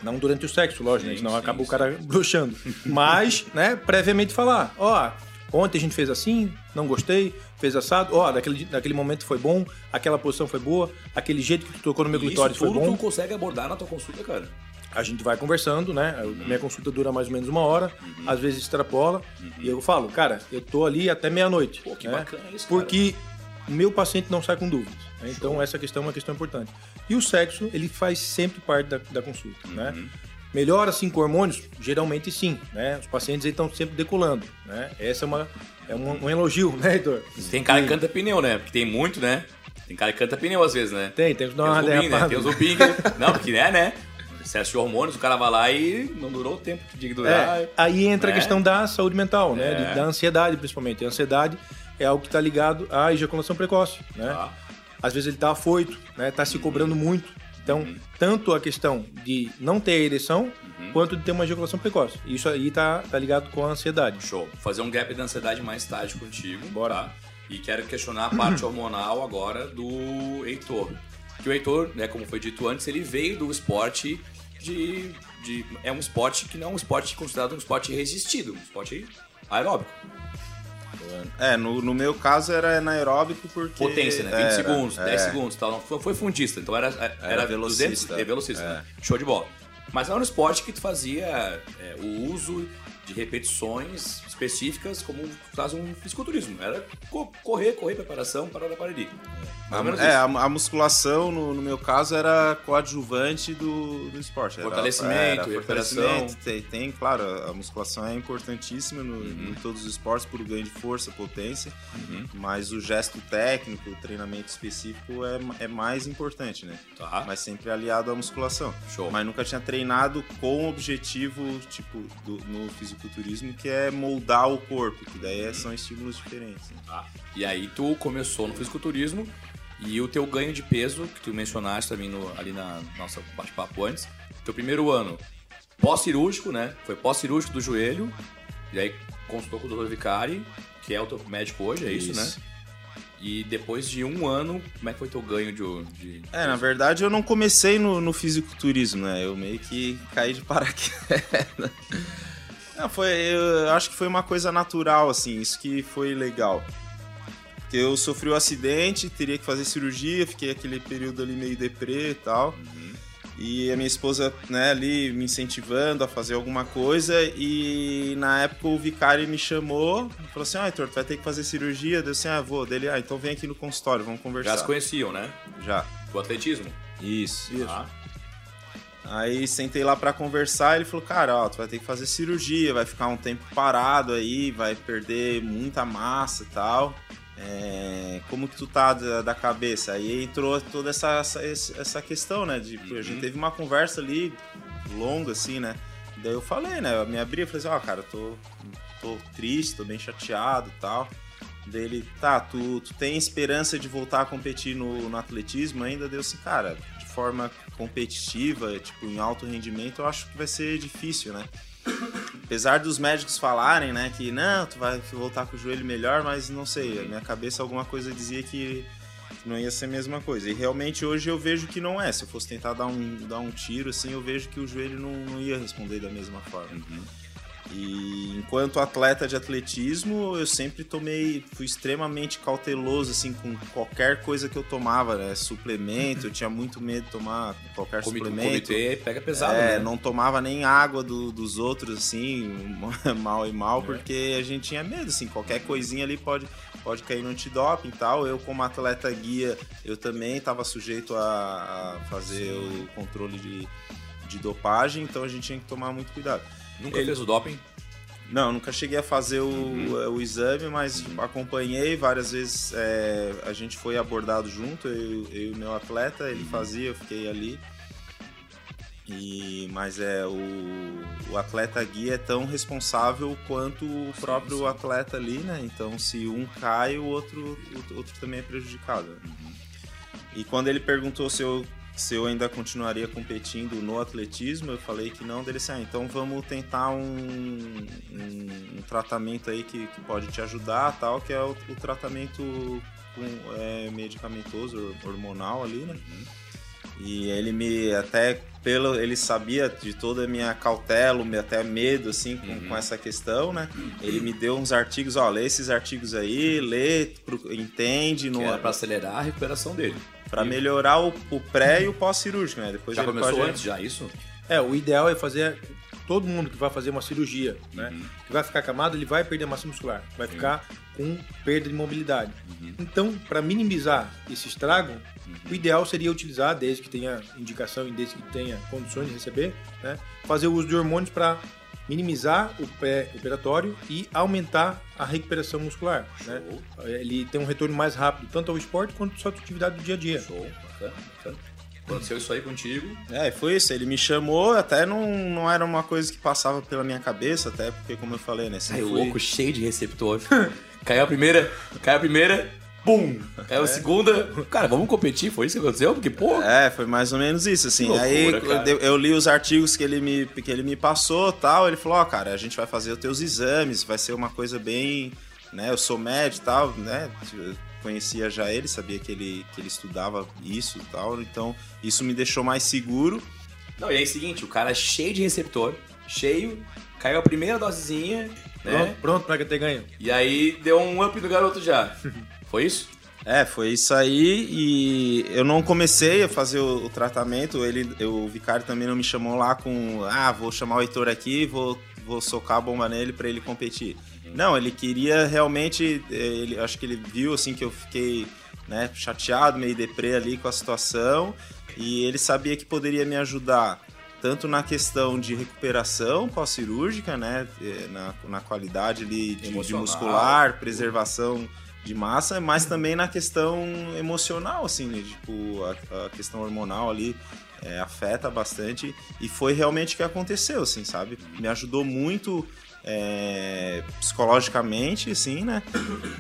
Não durante o sexo, lógico, né? Sim, senão sim, acaba o sim. cara bruxando. Mas, né, previamente falar, ó, ontem a gente fez assim, não gostei, fez assado, ó, daquele, daquele momento foi bom, aquela posição foi boa, aquele jeito que tu tocou no meu clitóris foi bom. tu consegue abordar na tua consulta, cara. A gente vai conversando, né? Uhum. Minha consulta dura mais ou menos uma hora, às vezes extrapola. E eu falo, cara, eu tô ali até meia-noite. Pô, que né? bacana isso, cara. Porque o meu paciente não sai com dúvidas. né? Então, essa questão é uma questão importante. E o sexo, ele faz sempre parte da, da consulta, né? Uhum. Melhora, assim, com hormônios? Geralmente, sim, né? Os pacientes estão sempre decolando, né? Essa é, uma, é um, um elogio, né, Heitor? Tem cara que canta pneu, né? Porque tem muito, né? Tem cara que canta pneu às vezes, né? Tem, tem que dar uma né? Tem os rubinhos que... Não, porque é, né? excesso de hormônios, o cara vai lá e não durou o tempo que tinha que durar. É, aí entra né? a questão da saúde mental, né? É. Da ansiedade, principalmente. A ansiedade é algo que está ligado à ejaculação precoce, né? Tá. Às vezes ele está afoito, né? Está se cobrando muito. Então, tanto a questão de não ter a ereção, quanto de ter uma ejaculação precoce. Isso aí tá, tá ligado com a ansiedade. Show. Vou fazer um gap da ansiedade mais tarde contigo. Bora. Tá? E quero questionar a parte hormonal agora do Heitor. Que o Heitor, né, como foi dito antes, ele veio do esporte de, de. É um esporte que não é um esporte considerado um esporte resistido, um esporte aeróbico. É, no, no meu caso era anaeróbico porque... Potência, né? 20 era, segundos, 10 é. segundos e tal. Foi, foi fundista, então era, era, velocista. 200, é, velocista, É. né? Show de bola. Mas era um esporte que tu fazia é, o uso de repetições específicas como faz um fisiculturismo. Era co- correr, correr, preparação, parar para ali. Mais ou menos é, a, a musculação, no, no meu caso, era coadjuvante do, do esporte. Era- Fortalecimento, era fortalecimento. Tem, tem, claro, a musculação é importantíssima no- Uhum. em todos os esportes por ganho de força, potência, Uhum. mas o gesto técnico, o treinamento específico é, é mais importante, né? Tá. Mas sempre aliado à musculação. Show. Mas nunca tinha treinado com o objetivo, tipo, do- no fisiculturismo, que é moldar o corpo, que daí é- são estímulos diferentes. né? Tá. E aí tu começou no fisiculturismo e o teu ganho de peso, que tu mencionaste também no- ali na nossa bate-papo antes, teu primeiro ano pós-cirúrgico, né? Foi pós-cirúrgico do joelho, e aí consultou com o Dr. Vicari, que é o teu médico hoje, é isso, Isso. né? E depois de um ano, como é que foi teu ganho de... de É, na verdade eu não comecei no, no fisiculturismo, né? Eu meio que caí de paraquedas. Não, foi, eu acho que foi uma coisa natural, assim, isso que foi legal. Porque eu sofri um acidente, teria que fazer cirurgia, fiquei aquele período ali meio deprê e tal. E a minha esposa, né, ali me incentivando a fazer alguma coisa. E na época o vicário me chamou, falou assim: Ah, Heitor, tu vai ter que fazer cirurgia. Deu assim: Ah, vou. Dele, ah, então vem aqui no consultório, vamos conversar. Já se conheciam, né? Já. Do atletismo. Isso. Tá. Aí sentei lá pra conversar, ele falou, cara, ó, tu vai ter que fazer cirurgia, vai ficar um tempo parado aí, vai perder muita massa e tal. É, como que tu tá da, da cabeça? Aí entrou toda essa, essa, essa questão, né? De, pô, A gente teve uma conversa ali longa, assim, né? Daí eu falei, né? Eu me abri e falei assim, ó, cara, eu tô, tô triste, tô bem chateado e tal. Dele, tá, tu, tu tem esperança de voltar a competir no, no atletismo ainda? Deu assim, cara, forma competitiva, tipo, em alto rendimento, eu acho que vai ser difícil, né? Apesar dos médicos falarem, né, que não, tu vai voltar com o joelho melhor, mas não sei, a minha cabeça alguma coisa dizia que não ia ser a mesma coisa. E realmente hoje eu vejo que não é. Se eu fosse tentar dar um, dar um tiro, assim, eu vejo que o joelho não, não ia responder da mesma forma. E enquanto atleta de atletismo, eu sempre tomei, fui extremamente cauteloso assim com qualquer coisa que eu tomava, né? Suplemento, eu tinha muito medo de tomar qualquer Comi- suplemento. comitê pega pesado, é, né? não tomava nem água do- dos outros assim, mal e mal, É. porque a gente tinha medo assim, qualquer coisinha ali pode pode cair no antidoping e tal. Eu como atleta guia, eu também estava sujeito a, a fazer o controle de, de dopagem, então a gente tinha que tomar muito cuidado. Nunca Ele- fez o doping? Não, nunca cheguei a fazer o, Uhum. o exame, mas acompanhei várias vezes. é, a gente foi abordado junto, eu, eu e o meu atleta, ele fazia, eu fiquei ali. E, mas é o, o atleta guia é tão responsável quanto o próprio sim. atleta ali, né? Então se um cai, o outro, o outro também é prejudicado. né? E quando ele perguntou se eu, se eu ainda continuaria competindo no atletismo, eu falei que não. Dele disse, ah, então vamos tentar um, um, um tratamento aí que, que pode te ajudar, tal, que é o, o tratamento com, é, medicamentoso, hor- hormonal ali, né? E ele me até pelo ele sabia de toda a minha cautela, até medo assim com, Uhum. com essa questão, né? Ele me deu uns artigos, ó, lê esses artigos aí, lê, entende, Que não era pra acelerar a recuperação dele. Para melhorar o, o pré e o pós-cirúrgico, né? Depois Já começou antes já isso? É, o ideal é fazer todo mundo que vai fazer uma cirurgia, né? Que vai ficar acamado, ele vai perder massa muscular, vai ficar com perda de mobilidade. Então, para minimizar esse estrago, o ideal seria utilizar, desde que tenha indicação e desde que tenha condições de receber, né? Fazer o uso de hormônios para minimizar o pré-operatório e aumentar a recuperação muscular, né? Ele tem um retorno mais rápido, tanto ao esporte quanto à sua atividade do dia a dia. Show, bacana, bacana. Aconteceu isso aí contigo. É, foi isso. Ele me chamou, até não, não era uma coisa que passava pela minha cabeça, até porque, como eu falei, né? Caiu fui... louco, cheio de receptor. caiu a primeira, caiu a primeira, Pum! Caiu a segunda. Cara, vamos competir? Foi isso que aconteceu? Porque, pô. É, foi mais ou menos isso, assim. Loucura, Aí eu, eu, li os artigos que ele me, que ele me passou tal. Ele falou: Ó, oh, cara, a gente vai fazer os teus exames, vai ser uma coisa bem. Né, eu sou médico e tal, né? conhecia já ele, sabia que ele, que ele estudava isso e tal, então isso me deixou mais seguro. Não, e aí é o seguinte, o cara é cheio de receptor, cheio, caiu a primeira dosezinha, né? Pronto, pronto pra que ter ganho. E aí deu um up no garoto já. Foi isso? É, foi isso aí e eu não comecei a fazer o, o tratamento, ele, eu, o vicário também não me chamou lá com, ah, vou chamar o Heitor aqui, vou, vou socar a bomba nele para ele competir. Não, ele queria realmente, eh, ele, acho que ele viu assim que eu fiquei né, chateado, meio deprê ali com a situação e ele sabia que poderia me ajudar tanto na questão de recuperação pós-cirúrgica, né, eh, na, na qualidade ali de, de muscular, preservação de massa, mas também na questão emocional, assim, né, tipo, a, a questão hormonal ali é, afeta bastante e foi realmente o que aconteceu, assim, sabe? Me ajudou muito é, psicologicamente, assim, né?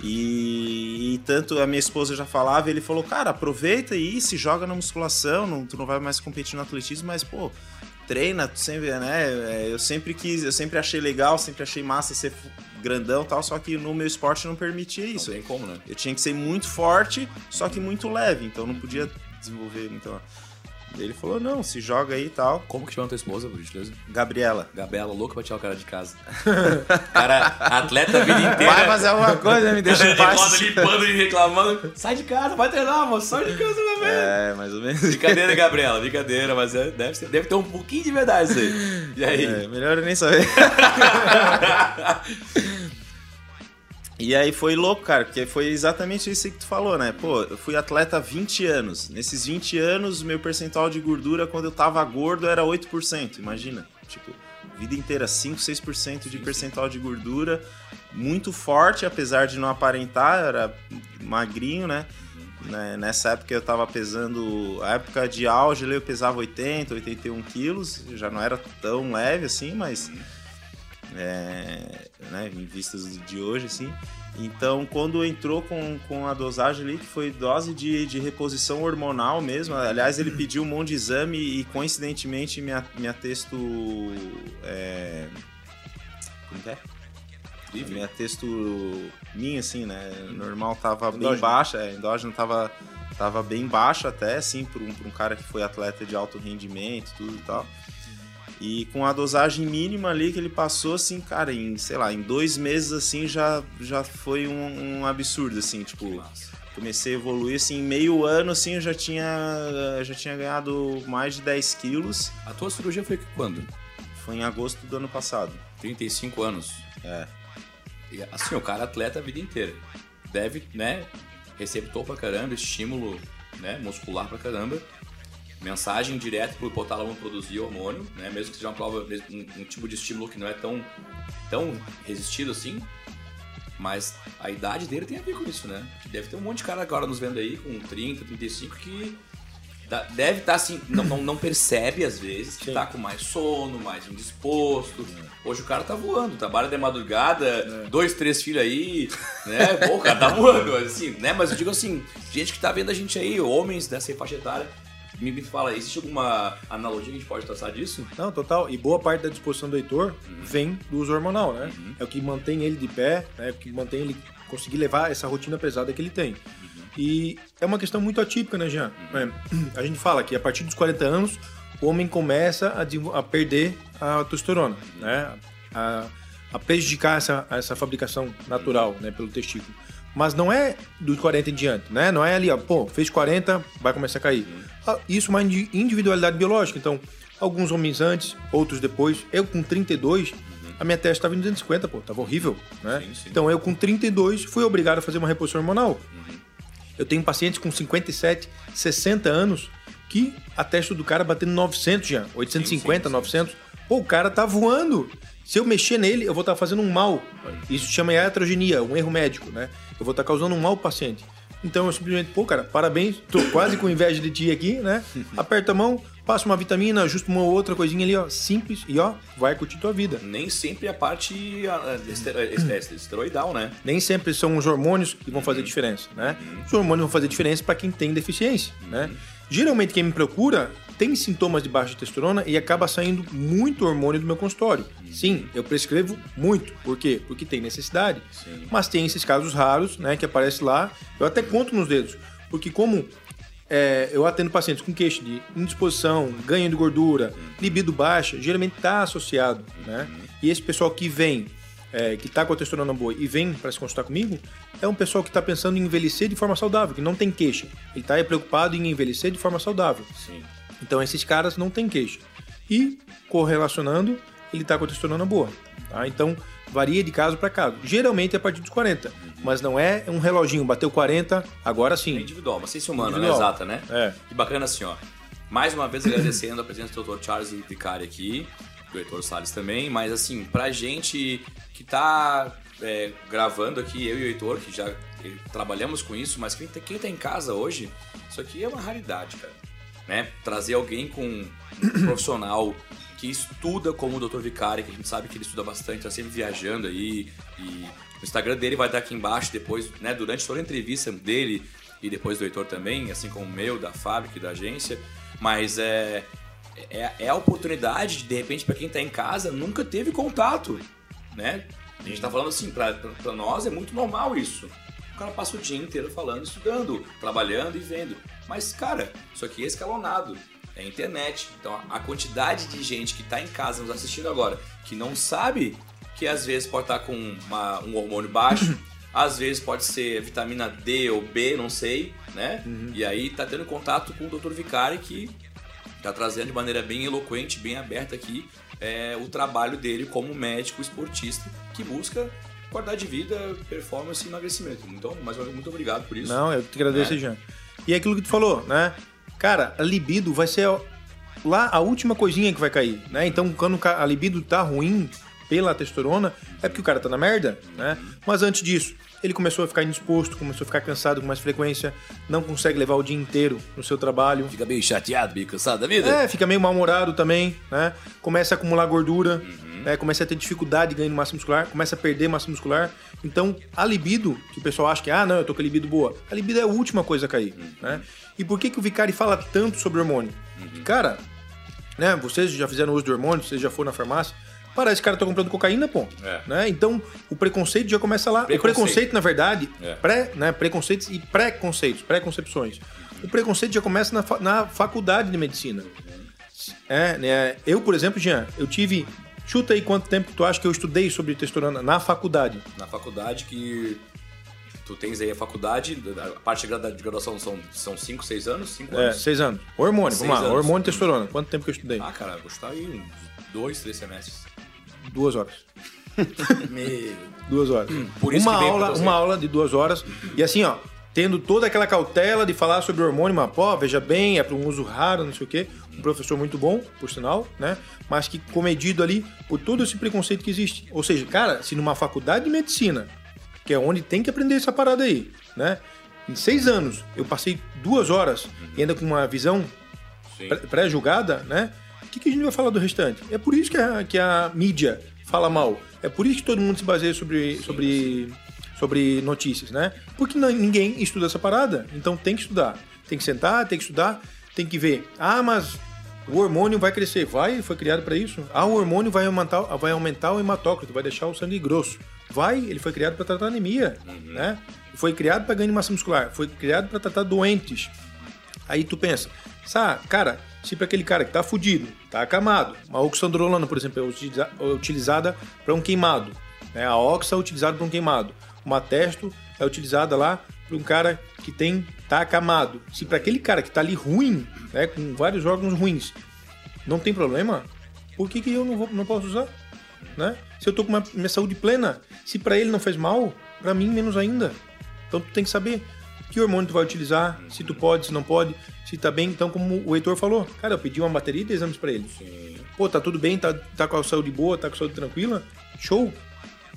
E, e, tanto a minha esposa já falava, ele falou, cara, aproveita e se joga na musculação, não, tu não vai mais competir no atletismo, mas, pô, treina, tu sempre, né? É, eu sempre quis, eu sempre achei legal, sempre achei massa ser grandão e tal, só que no meu esporte não permitia isso. Não tem como, né? Eu tinha que ser muito forte, só que muito leve, então não podia desenvolver muito. Ele falou, não, se joga aí e tal. Como que chama tua esposa, por gentileza? Gabriela. Gabriela, louca pra tirar o cara de casa. cara, atleta a vida inteira. Vai fazer alguma coisa, me deixa em paz. Roda limpando e reclamando. Sai de casa, vai treinar, moço. Sai de casa, meu velho. É, mais ou menos. Brincadeira, Gabriela, brincadeira, mas é, deve, ser, deve ter um pouquinho de verdade isso aí. E aí? É, melhor eu nem saber. E aí foi louco, cara, porque foi exatamente isso que tu falou, né? Pô, eu fui atleta há 20 anos. Nesses 20 anos, meu percentual de gordura quando eu tava gordo era 8%, imagina. Tipo, vida inteira 5, 6% de percentual de gordura, muito forte, apesar de não aparentar, era magrinho, né? né? Nessa época eu tava pesando, a época de auge eu pesava 80, 81 quilos, já não era tão leve assim, mas é, né, em vistas de hoje, assim. Então, quando entrou com, com a dosagem ali, que foi dose de, de reposição hormonal mesmo, aliás, ele pediu um monte de exame e, coincidentemente, minha, minha texto... É... Como é? Minha texto minha, assim, né? Normal tava endógeno. bem baixa, é, endógeno tava, tava bem baixo até, assim, para um, um cara que foi atleta de alto rendimento, tudo e tal. E com a dosagem mínima ali que ele passou, assim, cara, em, sei lá, em dois meses, assim, já, já foi um, um absurdo, assim, tipo... Comecei a evoluir, assim, em meio ano, assim, eu já tinha, já tinha ganhado mais de 10 quilos. A tua cirurgia foi quando? Foi em agosto do ano passado. 35 anos. É. E, assim, o cara atleta a vida inteira. Deve, né, receptor pra caramba, estímulo, né, muscular pra caramba mensagem direta para o hipotálamo produzir hormônio, né? mesmo que seja uma prova, um, um, tipo de estímulo que não é tão, tão resistido assim. Mas a idade dele tem a ver com isso, né? Deve ter um monte de cara agora nos vendo aí com 30, 35 que deve estar tá, assim, não, não, não, percebe às vezes que Sim. tá com mais sono, mais indisposto. É. Hoje o cara tá voando, trabalha de madrugada, é. dois, três filhos aí, né? Pô, o cara tá voando, assim, né? Mas eu digo assim, gente que tá vendo a gente aí, homens dessa faixa etária, me, me fala, existe alguma analogia que a gente pode traçar disso? Não, total. E boa parte da disposição do Heitor uhum. vem do uso hormonal, né? Uhum. É o que mantém ele de pé, né? é o que mantém ele conseguir levar essa rotina pesada que ele tem. Uhum. E é uma questão muito atípica, né, Jean? É, a gente fala que a partir dos 40 anos, o homem começa a, a perder a testosterona, né? A, a prejudicar essa, essa fabricação natural, né, pelo testículo. Mas não é dos 40 em diante, né? Não é ali, ó, pô, fez 40, vai começar a cair. Ah, isso é uma individualidade biológica. Então, alguns homens antes, outros depois. Eu com 32, a minha testa estava em 250, pô, tava horrível, né? Sim, sim. Então, eu com 32 fui obrigado a fazer uma reposição hormonal. Uhum. Eu tenho pacientes com 57, 60 anos que a testa do cara batendo 900 já, 850, sim, 900. Pô, o cara tá voando. Se eu mexer nele, eu vou estar tá fazendo um mal. Isso chama heterogenia, um erro médico, né? Eu vou estar tá causando um mal ao paciente. Então eu simplesmente, pô, cara, parabéns, tô quase com inveja de ti aqui, né? Aperta a mão, passa uma vitamina, ajusta uma outra coisinha ali, ó, simples, e ó, vai curtir tua vida. Nem sempre a parte a, ester- é, esteroidal, né? Nem sempre são os hormônios que vão fazer diferença, né? Os hormônios vão fazer diferença para quem tem deficiência, né? Geralmente quem me procura tem sintomas de baixa testosterona e acaba saindo muito hormônio do meu consultório. Sim, eu prescrevo muito. Por quê? Porque tem necessidade. Mas tem esses casos raros, né, que aparece lá. Eu até conto nos dedos, porque como é, eu atendo pacientes com queixa de indisposição, ganho de gordura, libido baixa, geralmente está associado, né? E esse pessoal que vem, é, que está com a testosterona boa e vem para se consultar comigo, é um pessoal que está pensando em envelhecer de forma saudável, que não tem queixa. Ele está preocupado em envelhecer de forma saudável. Sim. Então esses caras não têm queixa. E correlacionando, ele está com a boa. Tá? Então varia de caso para caso. Geralmente é a partir dos 40, mas não é um reloginho, bateu 40, agora É sim. individual, uma ciência humana, né? Exata, né? É. Que bacana assim, ó. Mais uma vez agradecendo a presença do Dr. Charles Vicari aqui, do Heitor Salles também, mas assim, pra gente que tá é, gravando aqui, eu e o Heitor, que já trabalhamos com isso, mas quem tá, quem tá em casa hoje, isso aqui é uma raridade, cara. Né? Trazer alguém com um profissional que estuda como o Dr. Vicari, que a gente sabe que ele estuda bastante, tá sempre viajando aí. E o Instagram dele vai estar aqui embaixo depois, né? Durante toda a entrevista dele e depois do Heitor também, assim como o meu, da fábrica e da agência. Mas é, é, é a oportunidade, de, de repente, para quem tá em casa, nunca teve contato, né? A gente tá falando assim, pra nós é muito normal isso. O cara passa o dia inteiro falando, estudando, trabalhando e vendo. Mas, cara, isso aqui é escalonado. É internet. Então, a- quantidade de gente que tá em casa nos assistindo agora, que não sabe que às vezes pode estar com uma- um hormônio baixo, às vezes pode ser vitamina D ou B, não sei, né? E aí tá tendo contato com o Dr. Vicari que tá trazendo de maneira bem eloquente, bem aberta aqui é, o trabalho dele como médico esportista que busca qualidade de vida, performance e emagrecimento. Então, mais uma vez, muito obrigado por isso. Não, eu te agradeço, É. Jean. E é aquilo que tu falou, né? Cara, a libido vai ser lá a última coisinha que vai cair, né? Então, quando a libido tá ruim pela testosterona, é porque o cara tá na merda, né? Mas antes disso, ele começou a ficar indisposto, começou a ficar cansado com mais frequência, não consegue levar o dia inteiro no seu trabalho. Fica meio chateado, meio cansado da vida? É, fica meio mal-humorado também, né? Começa a acumular gordura, né? começa a ter dificuldade de ganho de massa muscular, começa a perder massa muscular. Então, a libido, que o pessoal acha que, ah, não, eu tô com a libido boa. A libido é a última coisa a cair, né? E por que, que o Vicari fala tanto sobre hormônio? Cara, né, vocês já fizeram uso de hormônio, vocês já foram na farmácia, parece que o cara tá comprando cocaína, pô. É. Né? Então, o preconceito já começa lá. Preconceito. O preconceito, na verdade, É. pré, né, preconceitos e pré-conceitos, pré-concepções. O preconceito já começa na, na faculdade de medicina. É, né? Eu, por exemplo, Jean, eu tive. Chuta aí quanto tempo tu acha que eu estudei sobre testosterona na faculdade. Na faculdade que tu tens aí a faculdade, a parte de gradu- de graduação são 5, são cinco, seis anos? 5 É, anos? seis anos. Hormônio, Seis vamos lá. anos. Hormônio e testosterona. Quanto tempo que eu estudei? Ah, cara, vou chutar aí uns dois, três semestres. Duas horas. Meu. Duas horas. Por isso uma aula, uma aula de duas horas. E assim, ó, tendo toda aquela cautela de falar sobre hormônio, mas, pô, veja bem, é para um uso raro, não sei o quê. Um professor muito bom, por sinal, né? Mas que comedido ali por todo esse preconceito que existe. Ou seja, cara, se numa faculdade de medicina, que é onde tem que aprender essa parada aí, né? Em seis anos, eu passei duas horas e ainda com uma visão Sim. pré- pré-julgada, né? O que, que a gente vai falar do restante? É por isso que a, que a mídia fala mal. É por isso que todo mundo se baseia sobre, sobre, sobre notícias, né? Porque não- ninguém estuda essa parada. Então tem que estudar. Tem que sentar, tem que estudar, tem que ver. Ah, mas o hormônio vai crescer. Vai, foi criado para isso. Ah, o hormônio vai aumentar, vai aumentar o hematócrito, vai deixar o sangue grosso. Vai, ele foi criado para tratar anemia, né? Foi criado para ganho de massa muscular. Foi criado para tratar doentes. Aí tu pensa, sa, cara, se para aquele cara que tá fudido, tá acamado, uma oxandrolona, por exemplo, é é utilizada para um queimado, né? A oxa é utilizada para um queimado, uma testo é utilizada lá para um cara que tem tá acamado. Se para aquele cara que tá ali ruim, né, com vários órgãos ruins, não tem problema, por que, que eu não, vou, não posso usar? Né? Se eu tô com uma, minha saúde plena, se para ele não faz mal, para mim menos ainda. Então tu tem que saber que hormônio tu vai utilizar, se tu pode, se não pode, se tá bem. Então, como o Heitor falou, cara, eu pedi uma bateria de exames para ele. Pô, tá tudo bem, tá, tá com a saúde boa, tá com a saúde tranquila, show.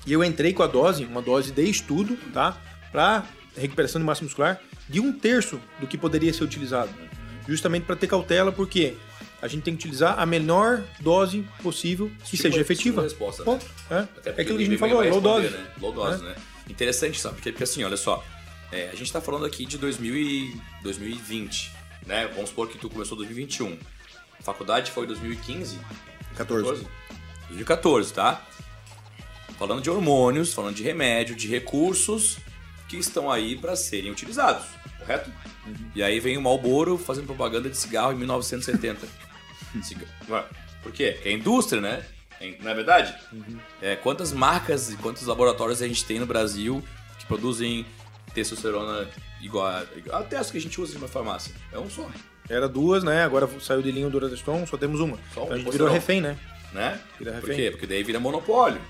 E eu entrei com a dose, uma dose de estudo, tá? Pra recuperação de massa muscular. De um terço do que poderia ser utilizado. Justamente para ter cautela, porque a gente tem que utilizar a menor dose possível que Tipo- seja efetiva. tipo resposta, Ponto. É, Até é porque aquilo que a gente falou, low responder, dose. Né? Low dose, né? Interessante, sabe? Porque, porque assim, olha só. é, a gente tá falando aqui de 2000 e 2020, né? Vamos supor que tu começou em 2021. A faculdade foi em 2015? 14. 2014, tá? Falando de hormônios, falando de remédio, de recursos que estão aí para serem utilizados, correto? E aí vem o Marlboro fazendo propaganda de cigarro em 1970. Ciga- Ué, Por quê? Porque é indústria, né? É- Não é verdade? É, quantas marcas e quantos laboratórios a gente tem no Brasil que produzem testosterona igual a, igual- até as que a gente usa na farmácia? É um só, Era duas, né? Agora saiu de linha o Duradeston, só temos uma. Só um, Então a gente virou refém, né? né? Vira Por refém. quê? Porque daí vira monopólio,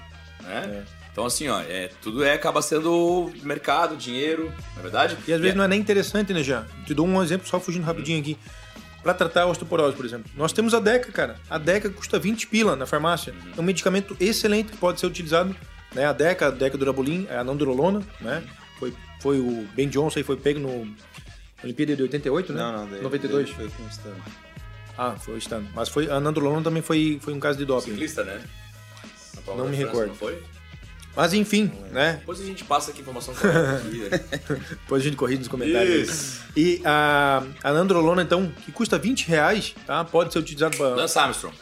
né? Então assim, ó, é, tudo é acaba sendo mercado, dinheiro, não é verdade? E às vezes não é nem interessante, né, já? Te dou um exemplo, só fugindo rapidinho aqui. Pra tratar a osteoporose, por exemplo. Nós temos a DECA, cara. A DECA custa 20 pila na farmácia. É um medicamento excelente que pode ser utilizado. Né? A DECA, a DECA Durabolin, a nandrolona, né? Foi, foi o Ben Johnson aí foi pego no Olimpíada de 88, né? Não, não, daí, 92. daí foi com o Stan. Ah, foi o Stan. Mas foi, a nandrolona também foi, foi um caso de doping. Ciclista, né? Na Não me França, recordo. Não foi? Mas enfim, né? Depois a gente passa aqui a informação correta aqui, né? Depois a gente corrige nos comentários. Isso. E a, a nandrolona, então, que custa 20 reais, tá? Pode ser utilizado para... Lance Armstrong.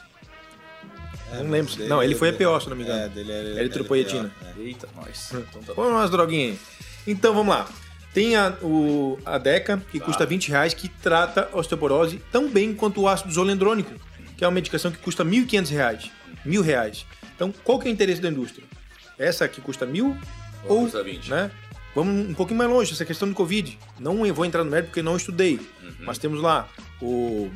Não mas lembro. dele- Não, ele foi dele- EPO, se não me engano. É, dele era Eritropoetina. LPO, é. Eita, nós. Então tá bom. Põe umas droguinhas aí. Então vamos lá. Tem a, o, a DECA, que custa 20 reais, que trata a osteoporose tão bem quanto o ácido zolendrônico, que é uma medicação que custa 1.500 reais. Mil reais. Então, qual que é o interesse da indústria? Essa que custa mil Ou ou, custa 20. né? Vamos um pouquinho mais longe, essa questão do Covid. Não vou entrar no mérito porque não estudei. Mas temos lá o,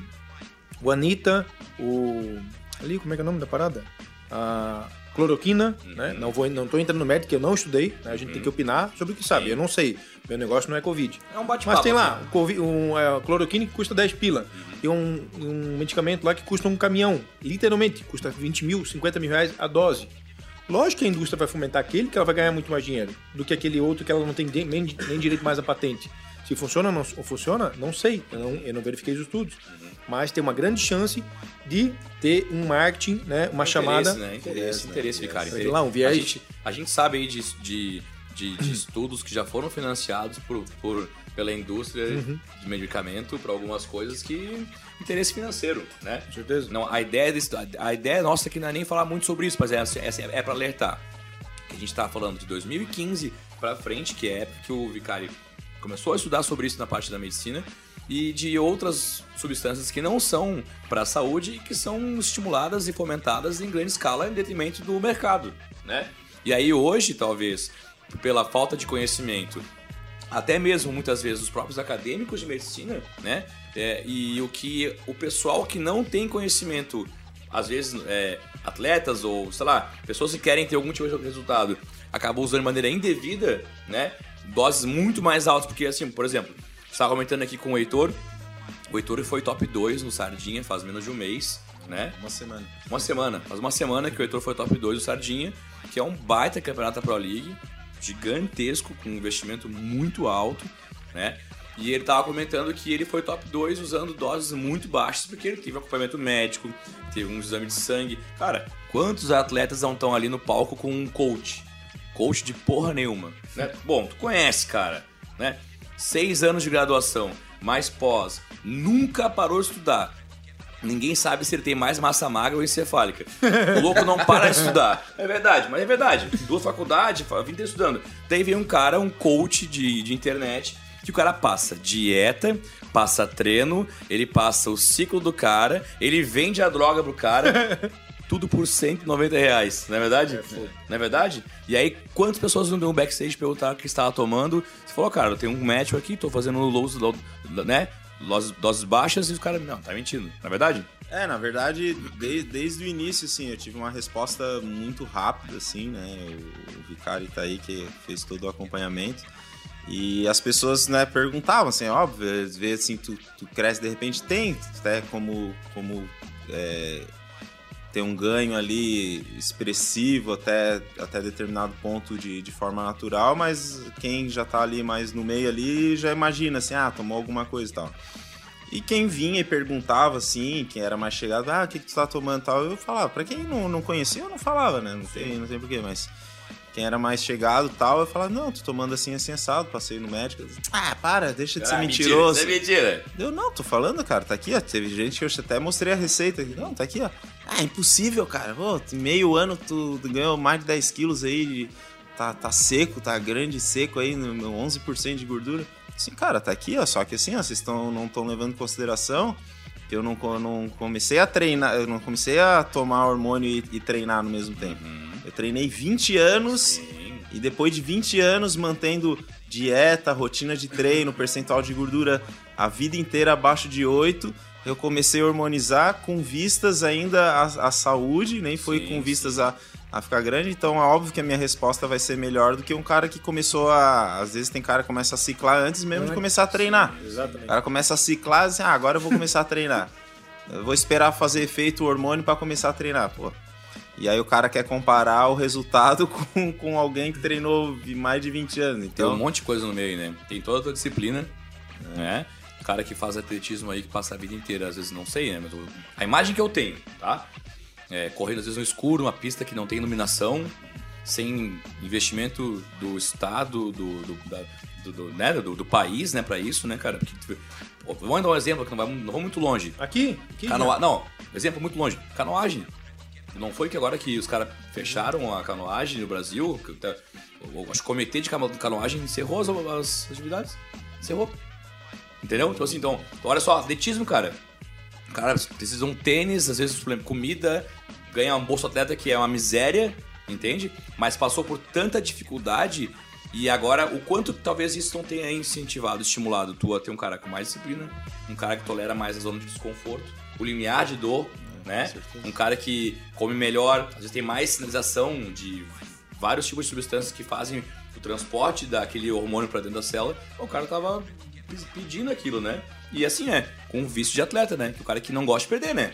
o Anitta, o... Ali, como é que é o nome da parada? A cloroquina, né? Não vou, não tô entrando no mérito porque eu não estudei. né? A gente tem que opinar sobre o que sabe. Sim. Eu não sei. Meu negócio não é Covid. É um bate-papo. Mas tem lá o Covi- um, é, a cloroquina que custa 10 pila. E um, um medicamento lá que custa um caminhão. Literalmente, custa 20 mil, 50 mil reais a dose. Lógico que a indústria vai fomentar aquele que ela vai ganhar muito mais dinheiro do que aquele outro que ela não tem nem, nem direito mais a patente. Se funciona ou não funciona, não sei. Eu não, eu não verifiquei os estudos. Mas tem uma grande chance de ter um marketing, né, uma chamada. Interesse, né? Interesse, interesse, Vicário. Sei lá, um viés. A gente, a gente sabe aí de, de, de, de estudos que já foram financiados por, por, pela indústria Uhum. de medicamento para algumas coisas que interesse financeiro, né? Com certeza. Não, a ideia desse, a- ideia nossa aqui não é nem falar muito sobre isso, mas é, é, é para alertar. Que a gente tá falando de 2015 para frente, que é a época que o Vicário começou a estudar sobre isso na parte da medicina e de outras substâncias que não são para a saúde e que são estimuladas e fomentadas em grande escala em detrimento do mercado, né? E aí hoje, talvez, pela falta de conhecimento até mesmo muitas vezes os próprios acadêmicos de medicina, né? É, e o que o pessoal que não tem conhecimento, às vezes é, atletas ou, sei lá, pessoas que querem ter algum tipo de resultado, acabam usando de maneira indevida, né? Doses muito mais altas, porque assim, por exemplo, estava comentando aqui com o Heitor, o Heitor foi top 2 no Sardinha faz menos de um mês, né? Uma semana. Uma semana. Faz uma semana que o Heitor foi top 2 do Sardinha, que é um baita campeonato da Pro League, gigantesco, com um investimento muito alto, né? E ele tava comentando que ele foi top 2 usando doses muito baixas, porque ele teve acompanhamento médico, teve um exame de sangue. Cara, quantos atletas não estão ali no palco com um coach? Coach de porra nenhuma, né? Bom, tu conhece, cara, né? Seis anos de graduação, mais pós, nunca parou de estudar. Ninguém sabe se ele tem mais massa magra ou encefálica. O louco não para de estudar. É verdade, mas é verdade. Duas faculdades, a vida inteira estudando. Daí vem um cara, um coach de, de internet, que o cara passa dieta, passa treino, ele passa o ciclo do cara, ele vende a droga pro cara. Tudo por 190 reais, não é verdade? não é verdade? E aí, quantas pessoas não deu um backstage perguntar o que estava tomando? Você falou, cara, eu tenho um médico aqui, tô fazendo lows, low, né? Doses, doses baixas e os caras, não, tá mentindo, não é verdade? É, na verdade, desde, desde o início, assim, eu tive uma resposta muito rápida, assim, né? O, o Vicari tá aí que fez todo o acompanhamento. E as pessoas, né, perguntavam, assim, óbvio, às vezes, assim, tu, tu cresce de repente, tem, até como, como é, ter um ganho ali expressivo até, até determinado ponto de, de forma natural, mas quem já tá ali mais no meio ali já imagina assim, ah, tomou alguma coisa e tal. E quem vinha e perguntava assim, quem era mais chegado, ah, o que, que tu tá tomando e tal, eu falava. Pra quem não, não conhecia, eu não falava, né? Não tem, não tem porquê, mas quem era mais chegado e tal, eu falava, não, tô tomando assim, assim, assado, passei no médico. Ah, para, deixa de ser Ah, mentiroso. Mentira, é mentira. Eu, não, tô falando, cara, tá aqui, ó. Teve gente que eu até mostrei a receita aqui. Não, tá aqui, ó. Ah, impossível, cara. Pô, meio ano tu ganhou mais de 10 quilos aí, de- tá, tá seco, tá grande seco aí, no, no 11% de gordura. Assim, cara, tá aqui, ó. Só que assim, ó, vocês tão, não estão levando em consideração que eu não, não comecei a treinar, eu não comecei a tomar hormônio e, e treinar no mesmo tempo. Eu treinei 20 anos Sim. e depois de 20 anos mantendo dieta, rotina de treino, percentual de gordura a vida inteira abaixo de 8, eu comecei a hormonizar com vistas ainda à, à saúde, nem foi Sim, com vistas a, a ficar grande. Então é óbvio que a minha resposta vai ser melhor do que um cara que começou a. Às vezes tem cara que começa a ciclar antes mesmo de começar a treinar. O Exatamente. cara começa a ciclar assim, ah, agora eu vou começar a treinar. Eu vou esperar fazer efeito o hormônio para começar a treinar, pô. E aí o cara quer comparar o resultado com, com alguém que treinou mais de 20 anos. Tem um Então, monte de coisa no meio, né? Tem toda a disciplina, né? O cara que faz atletismo aí, que passa a vida inteira, às vezes não sei, né? Mas eu- a imagem que eu tenho, tá? É, correndo às vezes no escuro, uma pista que não tem iluminação, sem investimento do Estado, do, do, da- do, do, né? do, do país, né? Pra isso, né, cara? Porque, vamos dar um exemplo que não vai, não vai muito longe. Aqui? aqui Canoa... Não, exemplo muito longe. Canoagem. Não foi que agora que os caras fecharam a canoagem no Brasil, que tá- o, acho que o comitê de cano- canoagem encerrou as, as atividades. Encerrou. Entendeu? Então assim, então, olha só, atletismo, cara. Cara precisa de um tênis, às vezes, comida, ganha um bolso atleta que é uma miséria, entende? Mas passou por tanta dificuldade e agora o quanto talvez isso não tenha incentivado, estimulado tu a ter um cara com mais disciplina, um cara que tolera mais a zona de desconforto, o limiar de dor, né? Um cara que come melhor, às vezes tem mais sinalização de vários tipos de substâncias que fazem o transporte daquele hormônio para dentro da célula. O cara tava pedindo aquilo, né? E assim é, com o vício de atleta, né? Que o cara que não gosta de perder, né?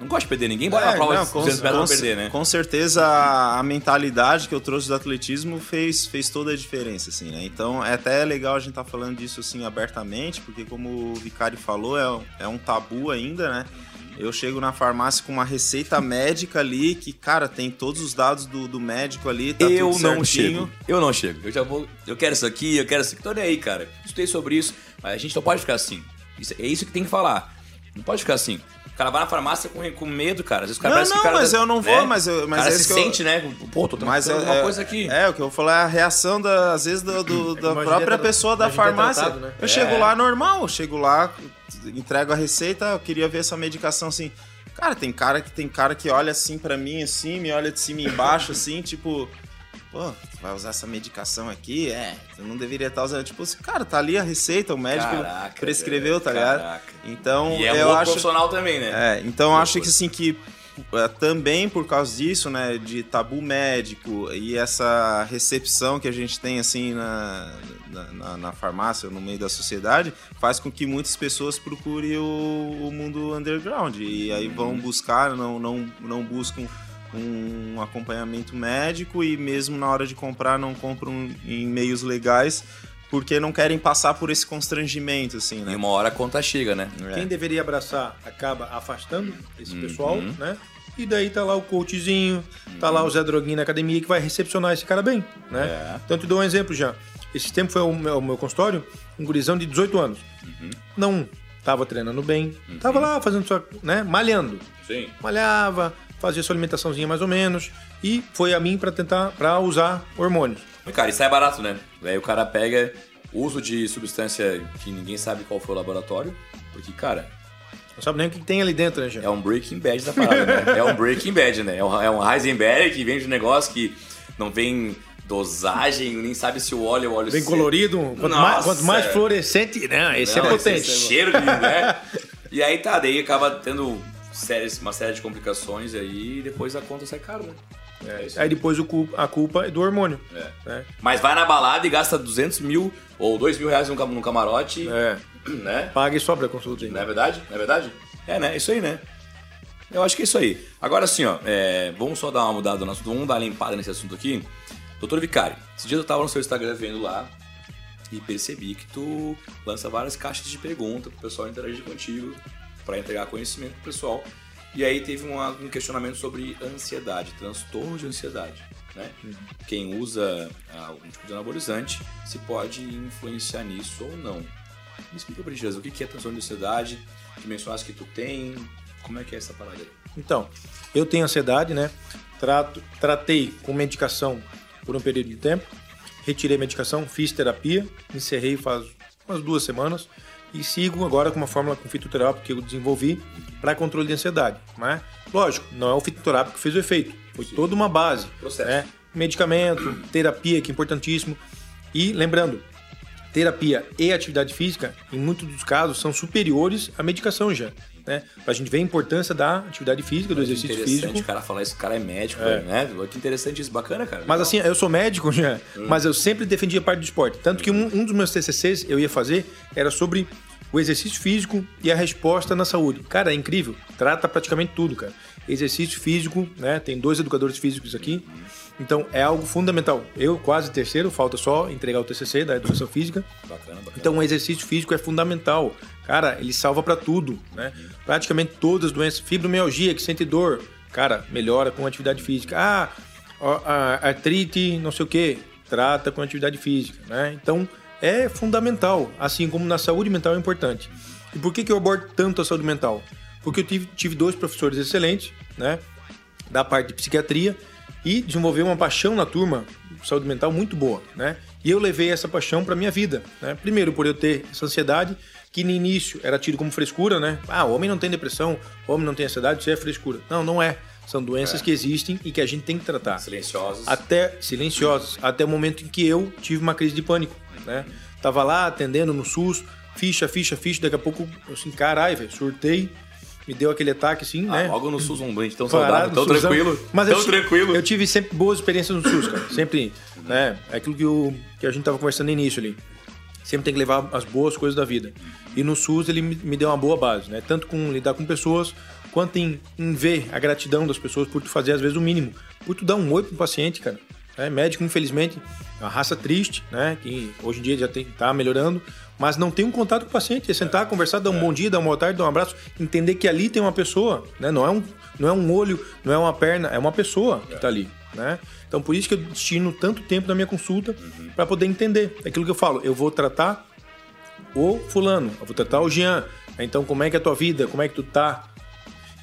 Não gosta de perder, ninguém bora na É, prova não, de com, 200 metros com- pra perder, né? com certeza a, mentalidade que eu trouxe do atletismo fez, fez toda a diferença, assim, né? Então é até legal a gente estar falando disso assim abertamente, porque como o Vicari falou, é, é um tabu ainda, né? Eu chego na farmácia com uma receita médica ali, que, cara, tem todos os dados do, do médico ali, tá eu tudo não chego. Eu não chego. Eu já vou. Eu quero isso aqui, eu quero isso aqui. Tô nem aí, cara. Estudei sobre isso. Mas a gente não pode ficar assim. Isso- é isso que tem que falar. Não pode ficar assim. O cara vai na farmácia com, com medo, cara. Às vezes o cara Não, parece que não, o cara. mas eu não vou, né? mas eu- mas o cara é se isso que eu- sente, né? Pô, tô Mas é, tratando uma é- coisa aqui. É, o que eu vou falar é a reação, da, às vezes, do, do- da própria pessoa da farmácia. tratado, né? Eu É. chego lá normal, eu chego lá, entrego a receita, eu queria ver essa medicação assim. Cara, tem cara que tem cara que olha assim pra mim, assim, me olha de cima e embaixo, assim, tipo. Pô, vai usar essa medicação aqui? É, tu não deveria estar usando. Tipo, assim, cara, tá ali a receita, o médico Caraca, prescreveu, tá ligado? caraca. Então, E é um eu outro acho. profissional também, né? É, então eu acho que assim que é, também por causa disso, né, de tabu médico e essa recepção que a gente tem assim na, na, na- farmácia, no meio da sociedade, faz com que muitas pessoas procurem o, o mundo underground e aí vão buscar, não, não, não buscam um acompanhamento médico e mesmo na hora de comprar não compram em meios legais porque não querem passar por esse constrangimento, assim, E né? uma hora a conta chega, né? É. Quem deveria abraçar acaba afastando esse Uhum. pessoal, né? E daí tá lá o coachzinho, tá lá o Zé Droguinho na academia que vai recepcionar esse cara bem, né? É. Então, te dou um exemplo já. Esse tempo foi o meu, o meu consultório, um gurizão de 18 anos. Uhum. Não tava treinando bem, tava lá fazendo sua, né, malhando. Sim. Malhava, fazia sua alimentaçãozinha mais ou menos e foi a mim para tentar para usar hormônios. Cara, isso é barato, né? Aí o cara pega uso de substância que ninguém sabe qual foi o laboratório, porque, cara, Não sabe nem o que tem ali dentro, né, gente? é um Breaking Bad da parada, né? É um Breaking Bad, né? É um, é um Heisenberg que vem de um negócio que não vem dosagem, nem sabe se o óleo é o óleo Bem seco. colorido, quanto mais, quanto mais fluorescente, né? Esse Não, é potente. esse cheiro de, né? E aí tá, daí acaba tendo séries, uma série de complicações aí e depois a conta sai cara, né? É. Aí depois o cu- a culpa é do hormônio. É. né? Mas vai na balada e gasta 200 mil ou 2 mil reais num, cam- num camarote, É. né? Paga e sobra a consulta. Não ainda. é verdade? Não é verdade? É, né? Isso aí, né? Eu acho que é isso aí. Agora sim, ó, é, vamos só dar uma mudada no nosso. Vamos dar uma limpada nesse assunto aqui. Doutor Vicari, esse dia eu tava no seu Instagram vendo lá e percebi que tu lança várias caixas de pergunta pro pessoal interagir contigo, para entregar conhecimento pro pessoal. E aí teve uma, um questionamento sobre ansiedade, transtorno de ansiedade. Né? Uhum. Quem usa algum tipo de anabolizante se pode influenciar nisso ou não. Me explica pra gente, o que é transtorno de ansiedade? Que mencionaste que tu tem? Como é que é essa parada aí? Então, eu tenho ansiedade, né? Trato, tratei com medicação por um período de tempo, retirei a medicação, fiz terapia, encerrei faz umas duas semanas e sigo agora com uma fórmula com fitoterápico que eu desenvolvi para controle de ansiedade. Né? Lógico, não é o fitoterápico que fez o efeito, foi Sim. toda uma base. Processo. Né? Medicamento, terapia, que é importantíssimo. E lembrando, terapia e atividade física, em muitos dos casos, são superiores à medicação já né? Pra gente ver a importância da atividade física, do exercício interessante físico. o cara falar isso, cara é médico, é. né? Que interessante isso, bacana, cara. Mas assim, eu sou médico, já, hum. mas eu sempre defendi a parte do esporte. Tanto que um, um dos meus TCCs eu ia fazer era sobre o exercício físico e a resposta na saúde. Cara, é incrível. Trata praticamente tudo, cara. Exercício físico, né? Tem dois educadores físicos aqui. Então é algo fundamental. Eu quase terceiro, falta só entregar o TCC da educação física. Bacana, bacana. Então o exercício físico é fundamental. Cara, ele salva para tudo, né? Praticamente todas as doenças, fibromialgia, que sente dor, cara, melhora com atividade física. Ah, artrite, não sei o que, trata com atividade física, né? Então é fundamental, assim como na saúde mental é importante. E por que, que eu abordo tanto a saúde mental? Porque eu tive, tive dois professores excelentes, né? Da parte de psiquiatria e desenvolveu uma paixão na turma, saúde mental muito boa, né? E eu levei essa paixão para minha vida, né? Primeiro por eu ter essa ansiedade que no início era tido como frescura, né? Ah, o homem não tem depressão, o homem não tem ansiedade, isso é frescura. Não, não é. São doenças é. que existem e que a gente tem que tratar. Silenciosas. Até silenciosas, até o momento em que eu tive uma crise de pânico, né? Tava lá atendendo no SUS, ficha, ficha, ficha, daqui a pouco eu assim, carai, velho, surtei me deu aquele ataque assim, ah, né? Logo no SUS um ambiente tão saudável, tão SUSão. tranquilo. Mas tão eu, tranquilo. Eu tive sempre boas experiências no SUS, cara. Sempre, né? É aquilo que, o, que a gente tava conversando no início ali. Sempre tem que levar as boas coisas da vida. E no SUS ele me deu uma boa base, né? Tanto com lidar com pessoas, quanto em, em ver a gratidão das pessoas por tu fazer às vezes o mínimo. Por tu dar um oi pro paciente, cara. É, médico, infelizmente, é uma raça triste, né? Que hoje em dia já tem, tá melhorando, mas não tem um contato com o paciente. É sentar, conversar, dar um é. bom dia, dar uma boa tarde, dar um abraço, entender que ali tem uma pessoa, né? Não é um, não é um olho, não é uma perna, é uma pessoa que está ali, né? Então por isso que eu destino tanto tempo na minha consulta uhum. para poder entender. É aquilo que eu falo, eu vou tratar o fulano, eu vou tratar o Jean. Então como é que é a tua vida? Como é que tu tá?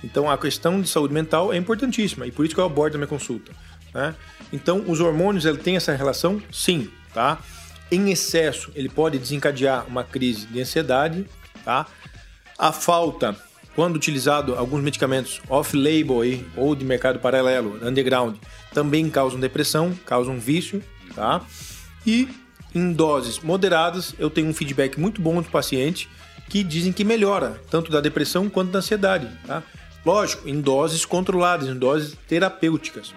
Então a questão de saúde mental é importantíssima e por isso que eu abordo a minha consulta. Né? Então os hormônios ele tem essa relação, sim, tá? em excesso, ele pode desencadear uma crise de ansiedade, tá? A falta, quando utilizado alguns medicamentos off-label ou de mercado paralelo, underground, também causam depressão, causam vício, tá? E em doses moderadas, eu tenho um feedback muito bom do paciente que dizem que melhora tanto da depressão quanto da ansiedade, tá? Lógico, em doses controladas, em doses terapêuticas,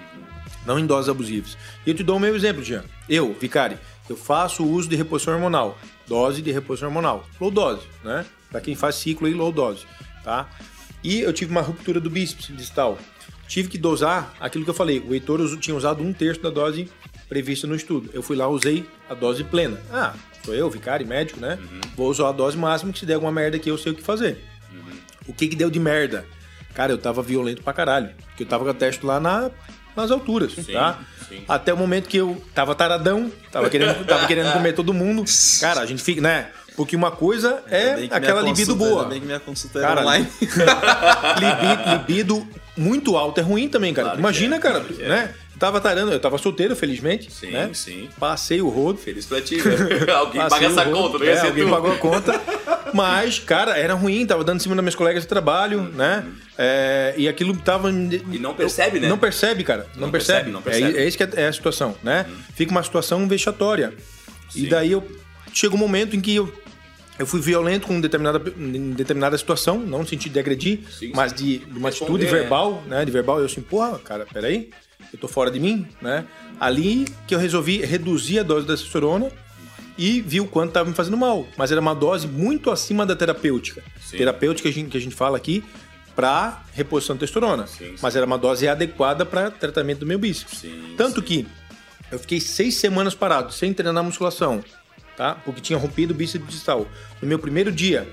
não em doses abusivas. E eu te dou o meu exemplo, Jean. Eu, Vicari, eu faço uso de reposição hormonal, dose de reposição hormonal, low dose, né? Para quem faz ciclo aí, low dose, tá? E eu tive uma ruptura do bíceps distal. Tive que dosar aquilo que eu falei. O Heitor tinha usado um terço da dose prevista no estudo. Eu fui lá, usei a dose plena. Ah, sou eu, vicário, médico, né? Uhum. Vou usar a dose máxima que se der alguma merda aqui eu sei o que fazer. Uhum. O que que deu de merda? Cara, eu tava violento pra caralho. Porque eu tava com a teste lá na nas alturas, sim, tá? Sim. Até o momento que eu tava taradão, tava querendo, tava querendo comer todo mundo. Cara, a gente fica, né? Porque uma coisa é aquela libido boa. Bem que minha consulta cara, online. libido, libido muito alto é ruim também, cara. Claro Imagina, é, cara, claro né? É. Tava tarando, eu tava solteiro, felizmente. Sim, né? sim. Passei o rodo. Feliz pra ti, né? Alguém paga essa conta, não ia é, Alguém tu. pagou a conta. Mas, cara, era ruim, tava dando em cima das minhas colegas de trabalho, uhum. né? É, e aquilo tava. E não percebe, né? Não percebe, cara. Não, não percebe. percebe. Não percebe. É, é isso que é, é, a situação, né? Uhum. Fica uma situação vexatória. Sim. E daí eu. Chega um momento em que eu eu fui violento com determinada, em determinada situação, não no sentido de agredir, sim, mas de, de uma atitude verbal, né? De verbal, eu assim, porra, cara, peraí, eu tô fora de mim, né? Ali que eu resolvi reduzir a dose da testosterona e vi o quanto estava me fazendo mal. Mas era uma dose muito acima da terapêutica. Sim. Terapêutica que a, gente, que a gente fala aqui para reposição de testosterona. Mas era uma dose adequada para tratamento do meu bíceps. Tanto que eu fiquei seis semanas parado, sem treinar musculação, tá? Porque tinha rompido o bíceps distal. No meu primeiro dia,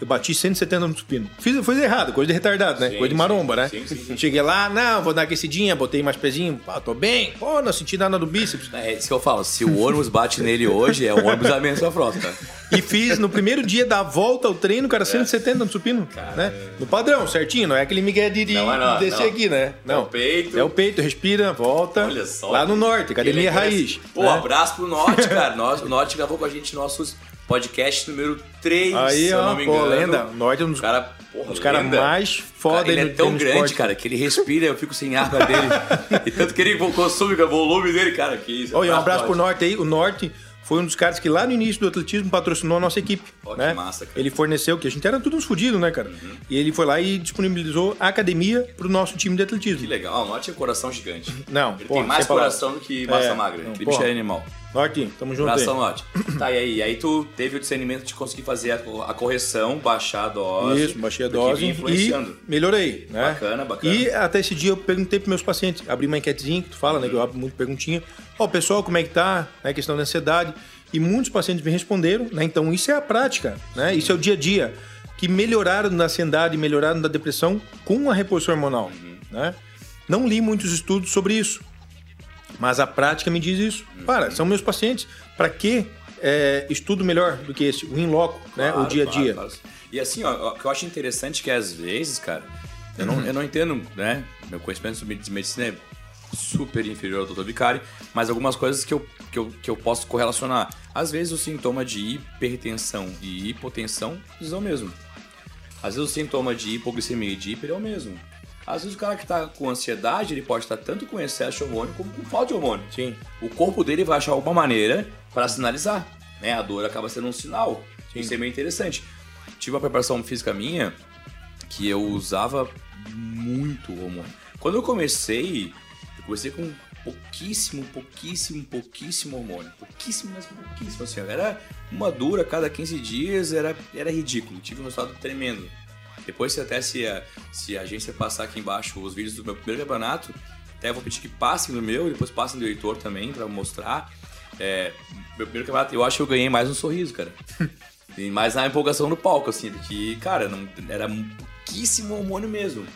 eu bati 170 no supino. Fiz, foi errado, coisa de retardado, né? Sim, coisa de sim. maromba, né? Sim, sim, sim. Cheguei lá, não, vou dar aquecidinha, botei mais pezinho, pá, tô bem. Pô, não senti nada do bíceps. É isso que eu falo. Se o ônibus bate nele hoje, é o ônibus a menos frota, cara. E fiz no primeiro dia da volta ao treino, cara, 170 no supino, né? No padrão, certinho, não é aquele migué de, de Não é não, descer não. aqui, né? É o peito. É o peito, respira, volta. Olha só. Lá no norte, academia raiz. Pô, né? abraço pro Norte, cara. Nós, o Norte gravou com a gente nossos podcast número 3, Aí, se eu não me pô, engano. lenda. O norte é um dos, O cara, porra, os caras mais foda ele é tão grande, esporte. cara, que ele respira, eu fico sem ar pra dele. e tanto que ele consome o volume dele, cara, que isso. Ó, e um abraço pro Norte aí. O Norte foi um dos caras que lá no início do atletismo patrocinou a nossa equipe. Que né? massa, cara. Uhum. Ele forneceu, que a gente era tudo uns fudidos, né, cara? E ele foi lá e disponibilizou a academia pro nosso time de atletismo. Que legal, o Norte é coração gigante. Não, Ele porra, tem mais coração do que massa É, magra. não, porra. bicho é animal. Norte, tamo junto Abração. Norte. Tá, e aí? E aí tu teve o discernimento de conseguir fazer a, correção, baixar a dose. Isso, baixei a dose vinha e influenciando. melhorei, né? Bacana, bacana. E até esse dia eu perguntei pros meus pacientes, abri uma enquetezinha que tu fala, né? Que eu abro muito perguntinha. Ó, pessoal, como é que tá? Né, questão da ansiedade. E muitos pacientes me responderam, né? Então isso é a prática, né? Isso é o dia a dia. Que melhoraram da ansiedade, melhoraram da depressão com a reposição hormonal, Uhum. né? Não li muitos estudos sobre isso. Mas a prática me diz isso. Uhum. Para, são meus pacientes. Para que é, estudo melhor do que esse? O in loco, né? Claro, O dia a claro, dia. claro. E assim, ó, o que eu acho interessante é que às vezes, cara, eu não, eu não entendo, né? Meu conhecimento de medicina é super inferior ao Dr. Vicari, mas algumas coisas que eu, que, eu, que eu posso correlacionar. Às vezes o sintoma de hipertensão e hipotensão são o mesmo. Às vezes o sintoma de hipoglicemia e de hiper é o mesmo. Às vezes o cara que tá com ansiedade, ele pode estar tanto com excesso de hormônio como com falta de hormônio. Sim. O corpo dele vai achar alguma maneira para sinalizar. Né? A dor acaba sendo um sinal. Isso é meio interessante. Tive uma preparação física minha que eu usava muito hormônio. Quando eu comecei, eu comecei com pouquíssimo, pouquíssimo, pouquíssimo hormônio. Pouquíssimo, mas pouquíssimo. Assim, era uma dura cada 15 dias, era, era ridículo. Tive um resultado tremendo. Depois, se até se a, se a agência passar aqui embaixo os vídeos do meu primeiro campeonato, até vou pedir que passem no meu e depois passem do Heitor também para mostrar. É, meu primeiro campeonato, eu acho que eu ganhei mais um sorriso, cara. e mais na empolgação no palco, assim, porque, cara, não, era pouquíssimo hormônio mesmo.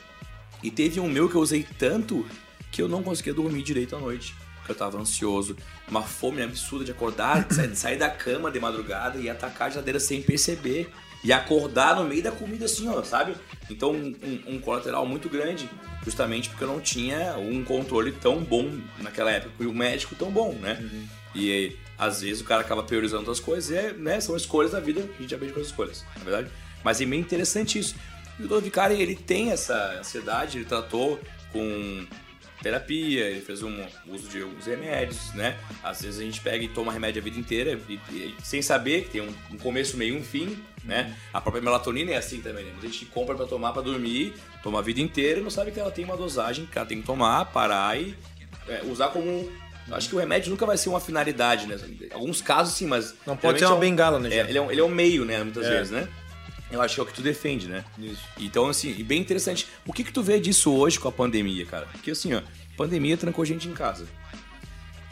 E teve um meu que eu usei tanto que eu não conseguia dormir direito à noite. Porque eu tava ansioso, uma fome absurda de acordar, de sair, sair da cama de madrugada e atacar a geladeira sem perceber. E acordar no meio da comida assim, ó, sabe? Então, um, um- um colateral muito grande, justamente porque eu não tinha um controle tão bom naquela época, e o médico tão bom, né? E às vezes o cara acaba priorizando outras coisas, e é, né, são escolhas da vida, a gente aprende com as escolhas, na verdade. Mas é meio interessante isso. E o Dr. Vicari, ele tem essa ansiedade, ele tratou com terapia, ele fez um uso de alguns remédios, né? Às vezes a gente pega e toma remédio a vida inteira e, e- sem saber que tem um, um começo, meio e um fim, né? A própria melatonina é assim também, né? A gente compra pra tomar pra dormir, toma a vida inteira e não sabe que ela tem uma dosagem que ela tem que tomar, parar e é, usar como... um- Acho que o remédio nunca vai ser uma finalidade, né? Alguns casos sim, mas... Não pode ser uma é um- bengala, né, É, ele, é um, ele é um meio, né? Muitas É. vezes, né? Eu acho que é o que tu defende, né? Isso. Então, assim, e bem interessante. O que que tu vê disso hoje com a pandemia, cara? Porque, assim, ó, a pandemia trancou gente em casa.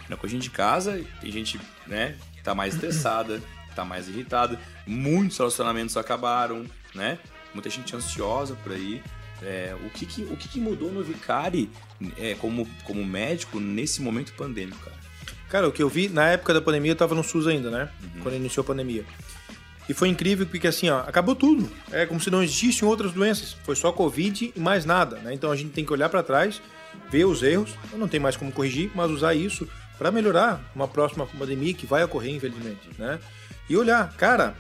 Trancou gente em casa, tem gente, né, que tá mais estressada, tá mais irritada. Muitos relacionamentos acabaram, né? Muita gente ansiosa por aí. É, o que que, o que que mudou no Vicari é, como, como médico nesse momento pandêmico, cara? Cara, o que eu vi, na época da pandemia, eu tava no SUS ainda, né? Uhum. Quando iniciou a pandemia. E foi incrível porque, assim, ó, acabou tudo. É como se não existissem outras doenças. Foi só Covid e mais nada, né? Então a gente tem que olhar para trás, ver os erros, não tem mais como corrigir, mas usar isso para melhorar uma próxima pandemia que vai ocorrer, infelizmente, né? E olhar, cara,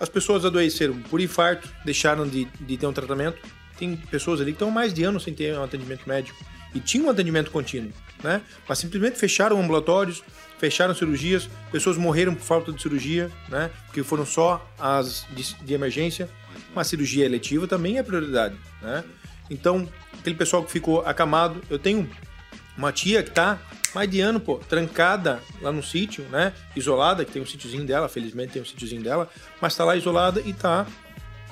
as pessoas adoeceram por infarto, deixaram de, de ter um tratamento. Tem pessoas ali que estão mais de anos sem ter um atendimento médico e tinham um atendimento contínuo, né? Mas simplesmente fecharam ambulatórios, fecharam cirurgias, pessoas morreram por falta de cirurgia, né? Porque foram só as de, de emergência. Uma cirurgia eletiva também é prioridade, né? Então, aquele pessoal que ficou acamado, eu tenho uma tia que tá mais de ano, pô, trancada lá no sítio, né? Isolada, que tem um sítiozinho dela, felizmente tem um sítiozinho dela, mas tá lá isolada e tá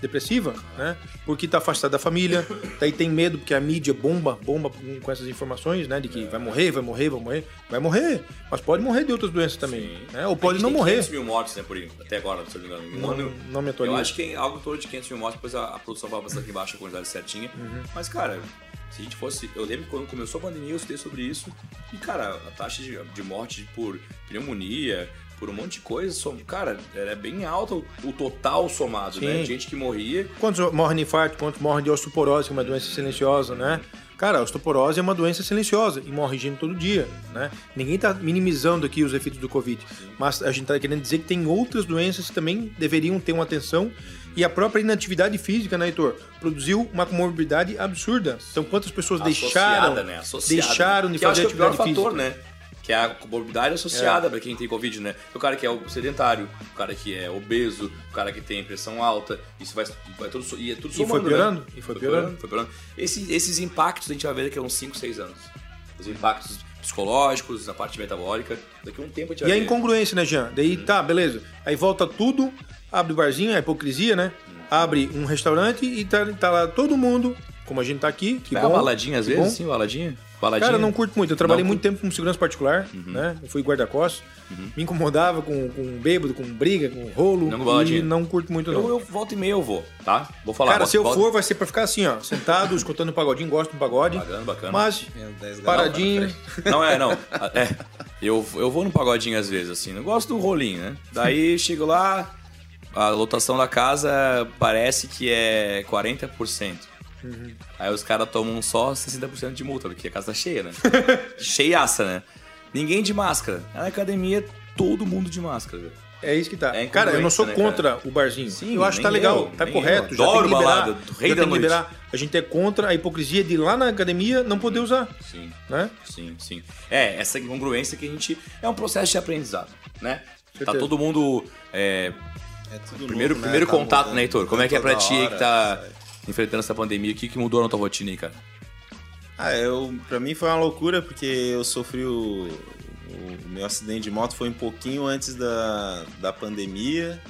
depressiva, né? Porque tá afastado da família, daí tem medo porque a mídia bomba, bomba com- essas informações, né? De que vai morrer, vai morrer, vai morrer. Vai morrer, mas pode morrer de outras doenças também, né? Ou pode não tem morrer. 500 mil mortes, né, por aí, até agora, se eu não me engano. Não- não me Eu atualizo. acho que tem algo em torno de 500 mil mortes, depois a, a produção vai passar aqui embaixo a quantidade certinha. Uhum. Mas, cara, se a gente fosse... Eu lembro que quando começou a pandemia, eu estudei sobre isso. E, cara, a taxa de, de morte por pneumonia, por um monte de coisa, som- cara, era bem alta o, total somado, né? Sim. Gente que morria. Quantos morrem de infarto, quantos morrem de osteoporose, que é uma doença silenciosa, né? Cara, a osteoporose é uma doença silenciosa e morre gente todo dia, né? Ninguém tá minimizando aqui os efeitos do Covid, mas a gente tá querendo dizer que tem outras doenças que também deveriam ter uma atenção e a própria inatividade física, né, Heitor? Produziu uma comorbidade absurda. Então, quantas pessoas deixaram, associada, né? Associada. deixaram de que acho fazer que é o atividade fator, física? né? Que é a comorbidade associada pra quem tem Covid, né? O cara que é o sedentário, o cara que é obeso, o cara que tem pressão alta, isso vai, vai tudo, e é tudo E foi somando, piorando, né? e foi piorando. foi piorando. Esse- esses impactos a gente vai ver daqui a uns 5, 6 anos. Os impactos psicológicos, na parte metabólica, daqui a um tempo a gente vai E a incongruência, né, Jean? Daí tá, beleza. Aí volta tudo, abre o barzinho, a hipocrisia, né? Abre um restaurante e tá, tá lá todo mundo, como a gente tá aqui, que É bom. uma baladinha às vezes, bom. sim, baladinha. baladinha. Cara, eu não curto muito. Eu trabalhei Não muito tempo com segurança particular, Uhum. né? Eu fui guarda-costas. Me incomodava com, com bêbado, com briga, com rolo. Não com baladinha. e não curto muito, não. Eu, eu volto e meia eu vou, tá? Vou falar. Cara, volta- se eu volta- for, vai ser pra ficar assim, ó, sentado, escutando um pagodinho, gosto de um pagode. Bacana, bacana. Mas, paradinho. Não, é, não. É. Eu, eu vou no pagodinho às vezes, assim. Não gosto do rolinho, né? Daí chego lá, a lotação da casa parece que é 40%. Aí os caras tomam só 60% de multa, porque a casa tá cheia, né? Cheiaça, né? Ninguém de máscara. Na academia, todo mundo de máscara, velho. É isso que tá. É cara, eu não sou né, contra o barzinho. Sim, eu acho que tá legal, eu, tá correto. eu. Já tem Adoro que liberar. balada, rei já da tem que liberar. A gente é contra a hipocrisia de ir lá na academia não poder usar, Sim. né? Sim, sim. É, essa incongruência que a gente. É um processo de aprendizado, né? Tá todo mundo. é, É tudo primeiro novo, né? primeiro Tá contato, mudando né, Heitor? Como é que é pra ti hora, que tá enfrentando essa pandemia? O que, que mudou na tua rotina aí, cara? Ah, eu, pra mim foi uma loucura porque eu sofri o, o meu acidente de moto foi um pouquinho antes da, da pandemia.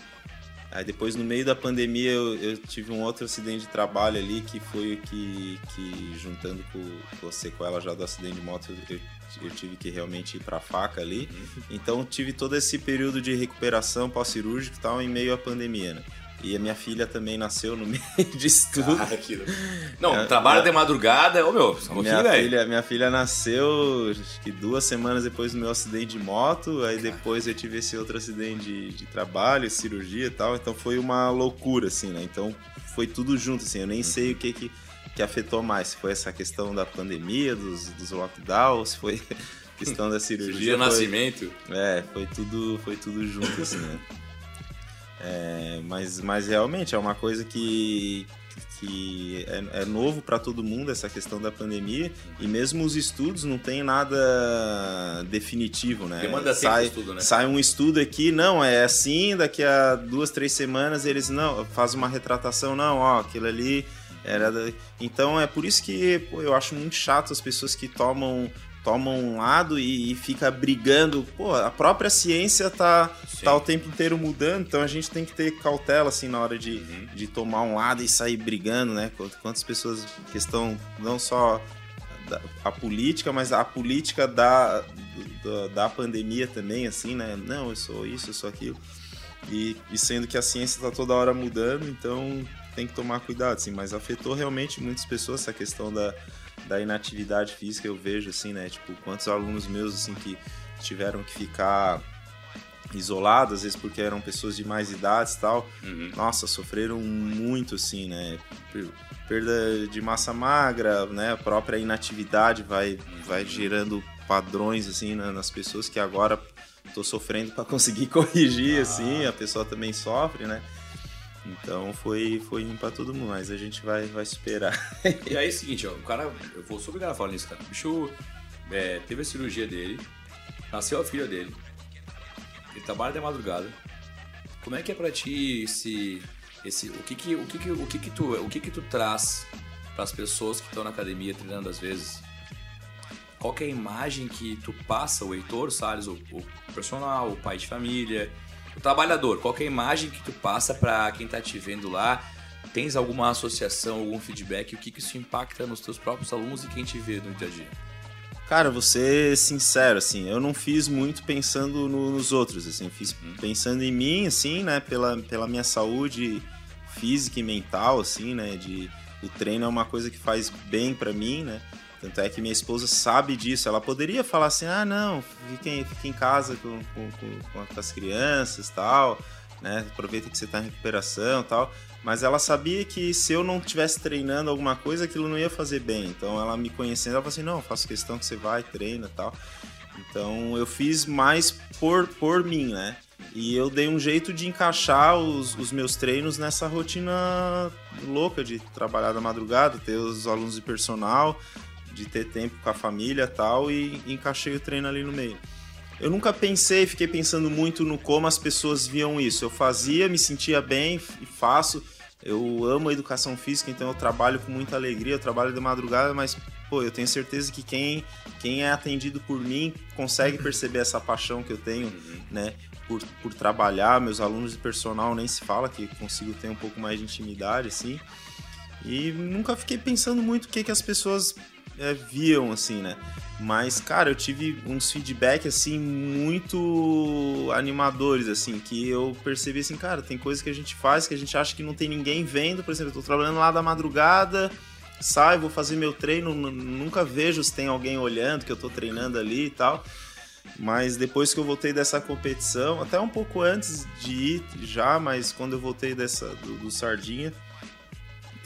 Aí depois no meio da pandemia eu, eu tive um outro acidente de trabalho ali que foi o que, que juntando com, com a sequela já do acidente de moto eu, eu tive que realmente ir pra faca ali. Então tive todo esse período de recuperação pós-cirúrgico e tal em meio à pandemia, né? E a minha filha também nasceu no meio disso tudo. Não, É, trabalho é. de madrugada, ô meu, um Minha velho. filha, minha filha nasceu acho que duas semanas depois do meu acidente de moto, aí depois eu tive esse outro acidente de, de trabalho, cirurgia e tal, então foi uma loucura, assim, né? Então foi tudo junto, assim, eu nem sei o que que, que afetou mais, se foi essa questão da pandemia, dos, dos lockdowns, foi questão da cirurgia. Cirurgia foi- nascimento. é, foi tudo, foi tudo junto, assim, né? É, mas, mas realmente é uma coisa que, que é, é novo para todo mundo, essa questão da pandemia. E mesmo os estudos não tem nada definitivo, né? Demanda sai, estudo, né? sai um estudo aqui, não, é assim, daqui a duas, três semanas eles não, faz uma retratação, não, ó, aquilo ali era... da- Então é por isso que pô, eu acho muito chato as pessoas que tomam tomam um lado e, e fica brigando. Pô, a própria ciência tá, Sim. tá o tempo inteiro mudando, então a gente tem que ter cautela assim na hora de, Uhum. de tomar um lado e sair brigando, né? Quant- Quantas pessoas questão não só da, a política, mas a política da, do- da pandemia também, assim, né? Não, eu sou isso, eu sou aquilo. E, e sendo que a ciência está toda hora mudando, então tem que tomar cuidado, assim. Mas afetou realmente muitas pessoas essa questão da, da inatividade física, eu vejo, assim, né? Tipo, quantos alunos meus, assim, que tiveram que ficar isolados, às vezes porque eram pessoas de mais idades e tal. Uhum. Nossa, sofreram muito, assim, né? Per- Perda de massa magra, né? A própria inatividade vai, vai gerando padrões, assim, na- nas pessoas que agora tô sofrendo para conseguir corrigir, assim. A pessoa também sofre, né? Então foi, foi ruim pra todo mundo, mas a gente vai, vai superar. E aí é o seguinte, ó, o cara. Eu vou sou obrigado a falar nisso, cara. O bicho é, teve a cirurgia dele, nasceu a filha dele, ele trabalha de madrugada. Como é que é pra ti esse. esse o que que, o que, que, o que, que, tu, o que, que tu traz pras pessoas que estão na academia treinando às vezes? Qual que é a imagem que tu passa, o Heitor Salles, o, o personal, o pai de família, o trabalhador? Qual que é a imagem que tu passa pra quem tá te vendo lá? tens alguma associação, algum feedback? O que, que isso impacta nos teus próprios alunos e quem te vê no dia a dia? Cara, vou ser sincero, assim, eu não fiz muito pensando no, nos outros, assim, fiz uhum. pensando em mim, assim, né, pela, pela minha saúde física e mental, assim, né, de o treino é uma coisa que faz bem para mim, né, tanto é que minha esposa sabe disso, ela poderia falar assim, ah, não, fique, fique em casa com, com, com, com as crianças tal, né, aproveita que você tá em recuperação tal, mas ela sabia que se eu não estivesse treinando alguma coisa, aquilo não ia fazer bem. Então ela me conhecendo, ela falou assim: não, faço questão que você vai, treina tal. Então eu fiz mais por, por mim, né? E eu dei um jeito de encaixar os, os meus treinos nessa rotina louca de trabalhar da madrugada, ter os alunos de personal, de ter tempo com a família tal, e, encaixei o treino ali no meio. Eu nunca pensei, fiquei pensando muito no como as pessoas viam isso. Eu fazia, me sentia bem e faço eu amo a educação física, então eu trabalho com muita alegria, eu trabalho de madrugada, mas pô, eu tenho certeza que quem, quem é atendido por mim consegue perceber essa paixão que eu tenho, uhum. né? Por, por trabalhar, meus alunos de personal nem se fala que consigo ter um pouco mais de intimidade, assim. E nunca fiquei pensando muito o que, que as pessoas é, viam, assim, né? Mas, cara, eu tive uns feedback, assim, muito animadores, assim, que eu percebi, assim, cara, tem coisas que a gente faz que a gente acha que não tem ninguém vendo. Por exemplo, eu tô trabalhando lá da madrugada, saio, vou fazer meu treino, nunca vejo se tem alguém olhando que eu tô treinando ali e tal. Mas depois que eu voltei dessa competição, até um pouco antes de ir já, mas quando eu voltei dessa do, do Sardinha,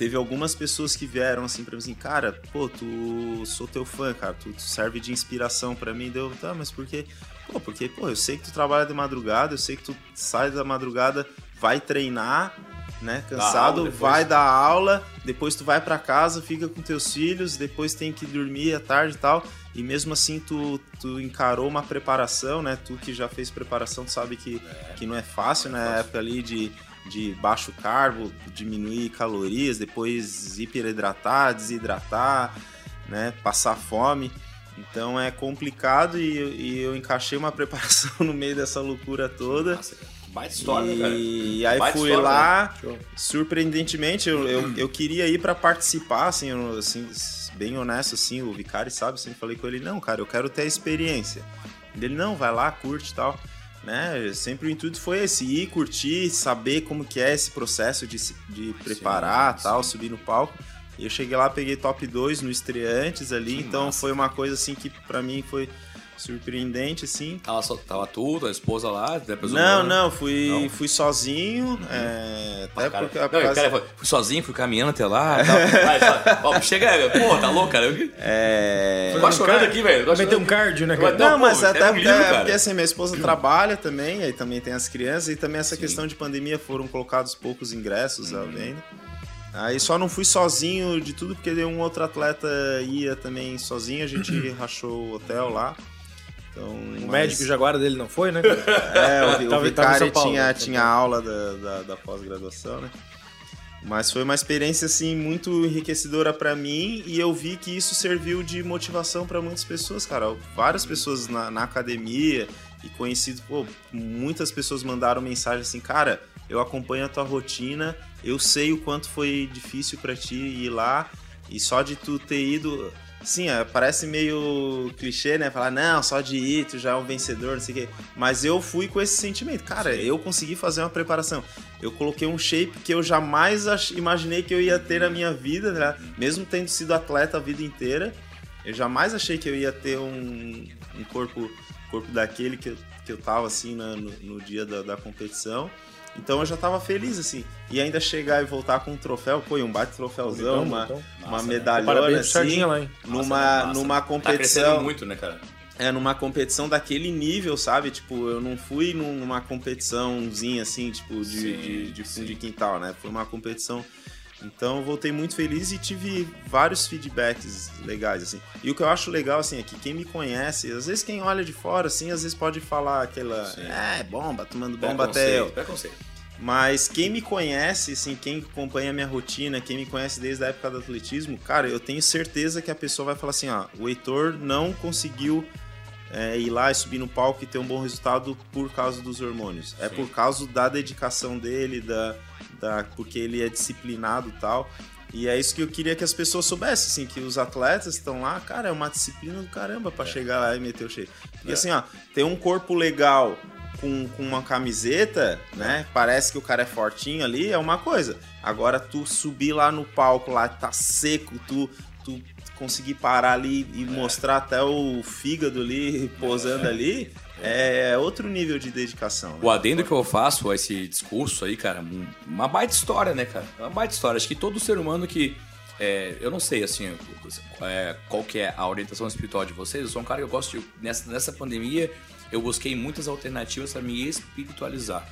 teve algumas pessoas que vieram assim para mim assim, cara, pô, tu sou teu fã, cara, tu, tu serve de inspiração para mim. Deu, tá, mas por quê? Pô, porque, pô, eu sei que tu trabalha de madrugada, eu sei que tu sai da madrugada, vai treinar, né, cansado, vai dar aula, depois tu vai para casa, fica com teus filhos, depois tem que dormir à tarde e tal. E mesmo assim tu, tu encarou uma preparação, né? Tu que já fez preparação, tu sabe que, é, que não é fácil, né? É época ali de de baixo carbo, diminuir calorias, depois hiperidratar, desidratar, né, passar fome. Então é complicado e, e eu encaixei uma preparação no meio dessa loucura toda. Nossa, baita história, e, cara. E aí baita fui história, lá, né? surpreendentemente, eu, eu, eu, queria ir para participar, assim, eu, assim, bem honesto, assim, o Vicari sabe, sempre falei com ele, não, cara, eu quero ter a experiência. Ele, não, vai lá, curte e tal né? Sempre o intuito foi esse, ir curtir, saber como que é esse processo de, de preparar, sim, tal, sim. subir no palco. E eu cheguei lá, peguei top 2 no estreantes ali, que então massa. foi uma coisa assim que para mim foi surpreendente, assim. Tava, só, tava tu, a esposa lá? Depois não, não, fui, não. fui sozinho. Uhum. É, até cara, porque não, cara, fui sozinho, fui caminhando até lá. Tal. Aí, chega, pô, tá louco, cara. É. Quase chorando aqui, velho. Vai ter um cardio, né, cara? Não, não mas pô, até é um livro, é, porque assim, minha esposa trabalha também, aí também tem as crianças, e também essa Sim. questão de pandemia foram colocados poucos ingressos uhum. à venda. Aí só não fui sozinho de tudo, porque um outro atleta ia também sozinho, a gente rachou o hotel lá. Então, o mas... médico Jaguara dele não foi, né? é, o, o Vicari tinha, né? tinha aula da, da, da pós-graduação, né? Mas foi uma experiência assim muito enriquecedora para mim e eu vi que isso serviu de motivação para muitas pessoas, cara. Várias pessoas na, na academia e conhecidos, pô, muitas pessoas mandaram mensagem assim, cara, eu acompanho a tua rotina, eu sei o quanto foi difícil para ti ir lá e só de tu ter ido Sim, é, parece meio clichê, né? Falar, não, só de ir, tu já é um vencedor, não sei o quê. Mas eu fui com esse sentimento. Cara, eu consegui fazer uma preparação. Eu coloquei um shape que eu jamais imaginei que eu ia ter na minha vida, né? Mesmo tendo sido atleta a vida inteira. Eu jamais achei que eu ia ter um, um corpo, corpo daquele que eu, que eu tava, assim, no, no dia da, da competição. Então eu já tava feliz, assim. E ainda chegar e voltar com um troféu, pô, um bate troféuzão, uma, então. uma Nossa, medalhona, né? assim, lá, hein? numa, Nossa, numa competição... Tá muito, né, cara? É, numa competição daquele nível, sabe? Tipo, eu não fui numa competiçãozinha, assim, tipo, de, sim, de, de fundo de quintal, né? Foi uma competição... Então eu voltei muito feliz e tive vários feedbacks legais, assim. E o que eu acho legal, assim, é que quem me conhece, às vezes quem olha de fora, assim, às vezes pode falar aquela... Sim. É, bomba, tomando bomba até eu. Mas quem me conhece, assim, quem acompanha a minha rotina, quem me conhece desde a época do atletismo, cara, eu tenho certeza que a pessoa vai falar assim, ó, o Heitor não conseguiu é, ir lá e subir no palco e ter um bom resultado por causa dos hormônios. É Sim. É por causa da dedicação dele, da, da, porque ele é disciplinado e tal. E é isso que eu queria que as pessoas soubessem, assim, que os atletas estão lá, cara, é uma disciplina do caramba pra chegar lá e meter o shape. Porque É. assim, ó, tem um corpo legal com, com uma camiseta, né? Parece que o cara é fortinho ali, é uma coisa. Agora tu subir lá no palco, lá tá seco, tu, tu conseguir parar ali e mostrar até o fígado ali posando ali, é outro nível de dedicação. né? O adendo que eu faço a esse discurso aí, cara, um- uma baita história, né, cara? Uma baita história. Acho que todo ser humano que. é, eu não sei, assim, é, qual que é a orientação espiritual de vocês. Eu sou um cara que eu gosto de. Nessa, nessa pandemia, eu busquei muitas alternativas para me espiritualizar.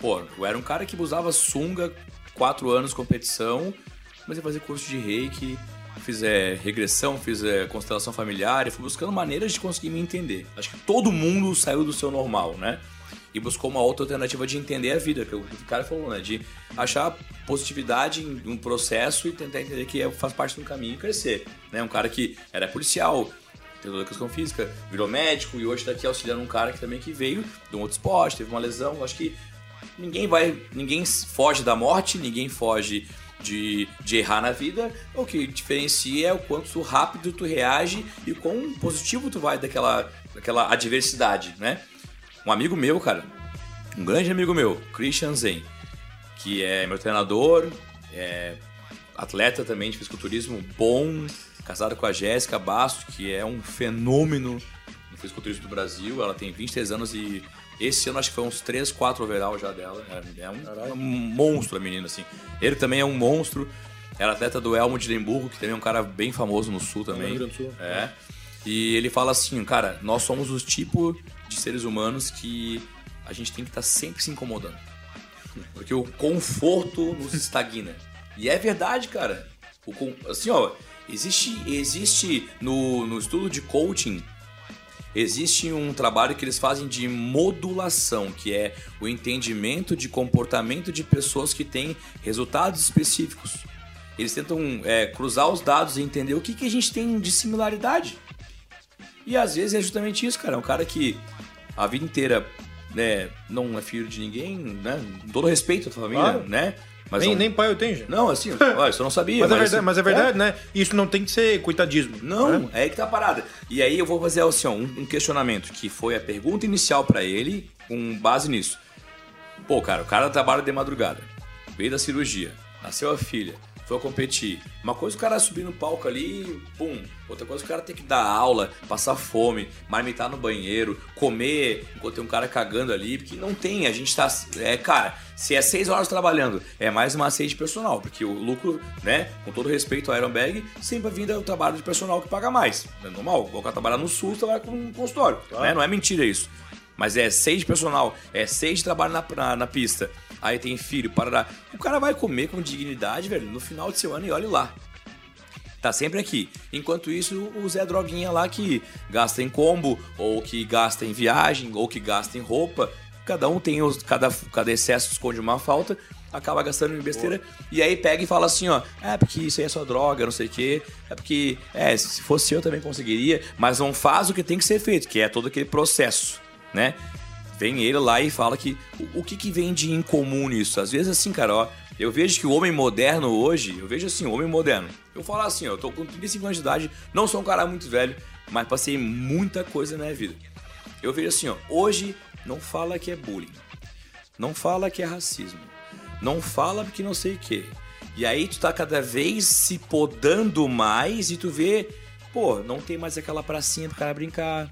Pô, eu era um cara que usava sunga, quatro anos competição, mas eu fazia curso de reiki, fiz é, regressão, fiz é, constelação familiar, e fui buscando maneiras de conseguir me entender. Acho que todo mundo saiu do seu normal, né? E buscou uma outra alternativa de entender a vida, que o cara falou, né? De achar positividade em um processo e tentar entender que é- faz parte de um caminho e crescer. Né? Um cara que era policial, teve educação física, virou médico e hoje está aqui auxiliando um cara que também que veio de um outro esporte, teve uma lesão. Acho que ninguém vai. Ninguém foge da morte, ninguém foge de, de errar na vida. O que diferencia é o quanto rápido tu reage e o quão positivo tu vai daquela, daquela adversidade, né? Um amigo meu, cara, um grande amigo meu, Christian Zen, que é meu treinador, é atleta também de fisiculturismo bom, casado com a Jéssica Basto, que é um fenômeno no fisiculturismo do Brasil. Ela tem 23 anos e esse ano acho que foi uns 3, 4 overall já dela. É, é um, um monstro a menina, assim. Ele também é um monstro. Era atleta do Elmo de Lemburgo, que também é um cara bem famoso no Sul também. Rio Grande do Sul. É. E ele fala assim, cara, nós somos o tipo de seres humanos que a gente tem que estar sempre se incomodando. Porque o conforto nos estagna. E é verdade, cara. O, assim, ó, existe, existe no, no estudo de coaching, existe um trabalho que eles fazem de modulação, que é o entendimento de comportamento de pessoas que têm resultados específicos. Eles tentam é, cruzar os dados e entender o que, que a gente tem de similaridade. E às vezes é justamente isso, cara. É um cara que a vida inteira né, não é filho de ninguém, né? Com todo respeito à família, Claro. né? Mas nem, é nem pai eu tenho, gente. Não, assim, ó, isso eu não sabia. Mas, é verdade, assim, mas é verdade, né? Isso não tem que ser coitadismo. Não, né? é aí que tá a parada. E aí eu vou fazer assim, ó, um, um questionamento, que foi a pergunta inicial pra ele, com base nisso. Pô, cara, o cara trabalha de madrugada, veio da cirurgia, nasceu a filha, foi competir. Uma coisa é o cara subir no palco ali, pum. Outra coisa é o cara ter que dar aula, passar fome, marmitar no banheiro, comer enquanto tem um cara cagando ali, porque não tem, a gente tá. É, cara, se é seis horas trabalhando, é mais uma seis de personal, porque o lucro, né, com todo respeito ao Ironbag, sempre vai vir do trabalho de personal que paga mais. É normal, o cara trabalha no SUS, trabalha com um consultório, né? Não é mentira isso. Mas é seis de personal, é seis de trabalho na, na, na pista. Aí tem filho, parará. O cara vai comer com dignidade, velho, no final de semana e olhe lá. Tá sempre aqui. Enquanto isso, o Zé Droguinha lá que gasta em combo, ou que gasta em viagem, ou que gasta em roupa. Cada um tem os. Cada, cada excesso esconde uma falta, acaba gastando em besteira. E aí pega e fala assim, ó. É porque isso aí é só droga, não sei o quê. É porque. É, se fosse eu também conseguiria, mas não faz o que tem que ser feito, que é todo aquele processo, né? Vem ele lá e fala que o, o que, que vem de incomum nisso? Às vezes, assim, cara, ó, eu vejo que o homem moderno hoje, eu vejo assim, o homem moderno. Eu falo assim, ó, eu tô com 35 anos de idade, não sou um cara muito velho, mas passei muita coisa na minha vida. Eu vejo assim, ó, hoje não fala que é bullying, não fala que é racismo, não fala porque não sei o quê. E aí tu tá cada vez se podando mais e tu vê, pô, não tem mais aquela pracinha pro cara brincar,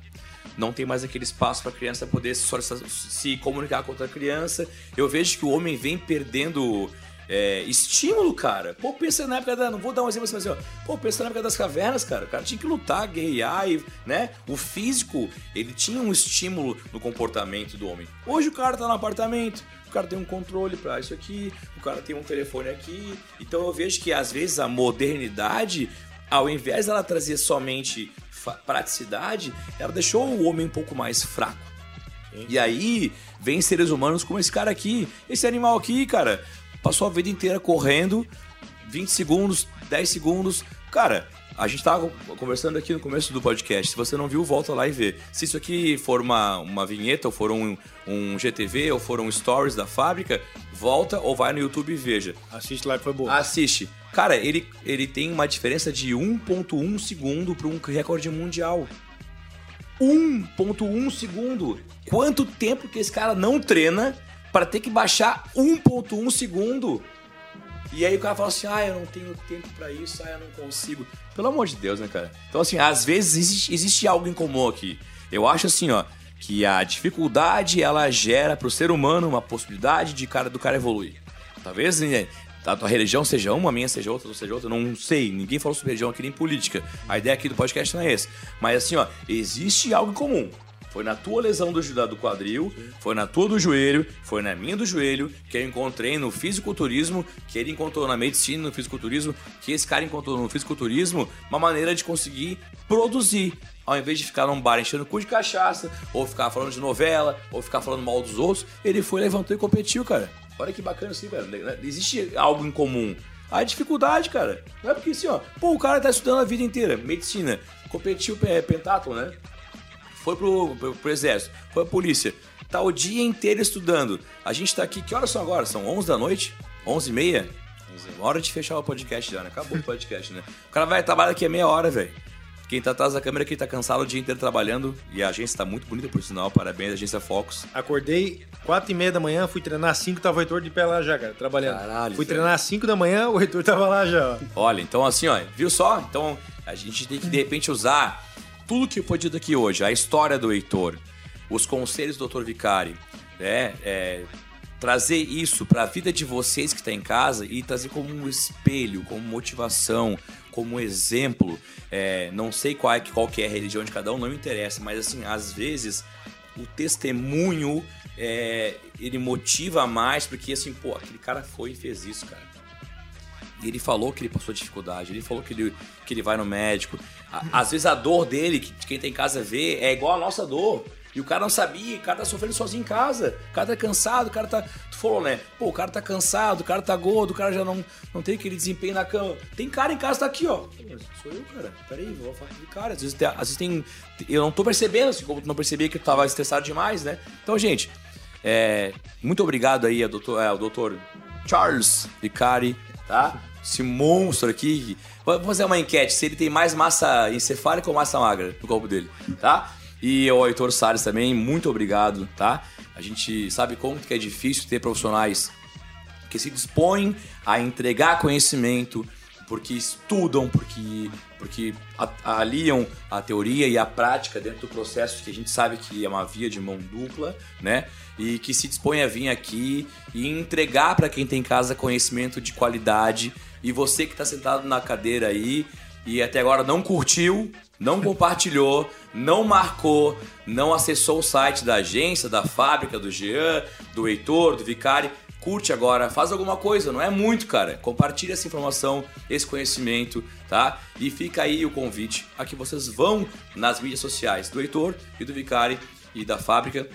não tem mais aquele espaço para a criança poder se, se comunicar com outra criança. Eu vejo que o homem vem perdendo é, estímulo, cara. Pô, pensa na época da. Não vou dar um exemplo assim, mas assim, ó, pô, pensa na época das cavernas, cara. O cara tinha que lutar, guerrear, e, né? O físico, ele tinha um estímulo no comportamento do homem. Hoje o cara tá no apartamento. O cara tem um controle para isso aqui, o cara tem um telefone aqui. Então eu vejo que às vezes a modernidade, ao invés dela trazer somente praticidade, ela deixou o homem um pouco mais fraco. E aí vem seres humanos como esse cara aqui, esse animal aqui, cara, passou a vida inteira correndo, 20 segundos, 10 segundos. Cara, a gente tava conversando aqui no começo do podcast. Se você não viu, volta lá e vê. Se isso aqui for uma, uma vinheta, ou for um, um GTV, ou for um Stories da fábrica, volta ou vai no YouTube e veja. Assiste lá que foi boa. Assiste. Cara, ele, ele tem uma diferença de 1.1 segundo para um recorde mundial. 1.1 segundo. Quanto tempo que esse cara não treina para ter que baixar 1.1 segundo? E aí o cara fala assim: ah, eu não tenho tempo para isso, ah, eu não consigo. Pelo amor de Deus, né, cara? Então, assim, às vezes existe, existe algo em comum aqui. Eu acho assim, ó, que a dificuldade ela gera pro ser humano uma possibilidade de cara do cara evoluir. Talvez né, a tua religião seja uma, a minha seja outra, a seja outra, não sei. Ninguém falou sobre religião aqui nem política. A ideia aqui do podcast não é essa. Mas assim, ó, existe algo em comum. Foi na tua lesão do, do quadril, foi na tua do joelho, foi na minha do joelho, que eu encontrei no fisiculturismo, que ele encontrou na medicina, no fisiculturismo, que esse cara encontrou no fisiculturismo, uma maneira de conseguir produzir. Ao invés de ficar num bar enchendo cu de cachaça, ou ficar falando de novela, ou ficar falando mal dos outros, ele foi, levantou e competiu, cara. Olha que bacana assim, velho. Né, existe algo em comum. A dificuldade, cara. Não é porque assim, ó, pô, o cara tá estudando a vida inteira, medicina, competiu é, pentatlo, né? foi pro, pro, pro exército, foi pra polícia. Tá o dia inteiro estudando. A gente tá aqui, que horas são agora? São 11 da noite? 11 e meia? Hora de fechar o podcast já, né? Acabou o podcast, né? O cara vai trabalhar daqui a meia hora, velho. Quem tá atrás da câmera aqui tá cansado o dia inteiro trabalhando. E a agência tá muito bonita, por sinal. Parabéns, agência Focus. Acordei 4 e meia da manhã, fui treinar às 5, tava o Heitor de pé lá já, cara, trabalhando. Caralho. Fui treinar às 5 da manhã, o Heitor tava lá já. Olha, então assim, ó, viu só? Então a gente tem que de repente usar tudo que foi dito aqui hoje, a história do Heitor, os conselhos do Dr. Vicari, né? É, trazer isso para a vida de vocês que está em casa e trazer como um espelho, como motivação, como exemplo. É, não sei qual é, qual que é a religião de cada um, não me interessa, mas assim, às vezes o testemunho é, ele motiva mais porque assim, pô, aquele cara foi e fez isso, cara. E ele falou que ele passou dificuldade, ele falou que ele, que ele vai no médico. Às vezes a dor dele, que quem tem em casa vê, é igual a nossa dor. E o cara não sabia, o cara tá sofrendo sozinho em casa. O cara tá cansado, o cara tá. Tu falou, né? Pô, o cara tá cansado, o cara tá gordo, o cara já não, não tem aquele desempenho na cama. Tem cara em casa, tá aqui, ó. Sou eu, cara. Peraí, vou falar de cara. Às vezes, tem, às vezes tem. Eu não tô percebendo, assim, como tu não percebia que tu tava estressado demais, né? Então, gente, é, muito obrigado aí ao doutor, é, ao doutor Charles Vicari, tá? esse monstro aqui. Vamos fazer uma enquete se ele tem mais massa encefálica ou massa magra no corpo dele, tá? E o Heitor Salles também, muito obrigado, tá? A gente sabe como que é difícil ter profissionais que se dispõem a entregar conhecimento, porque estudam, porque, porque aliam a teoria e a prática dentro do processo que a gente sabe que é uma via de mão dupla, né? E que se dispõe a vir aqui e entregar para quem tem em casa conhecimento de qualidade e você que está sentado na cadeira aí e até agora não curtiu, não compartilhou, não marcou, não acessou o site da agência, da fábrica, do Jean, do Heitor, do Vicari, curte agora, faz alguma coisa, não é muito, cara. Compartilhe essa informação, esse conhecimento, tá? E fica aí o convite a que vocês vão nas mídias sociais do Heitor e do Vicari e da fábrica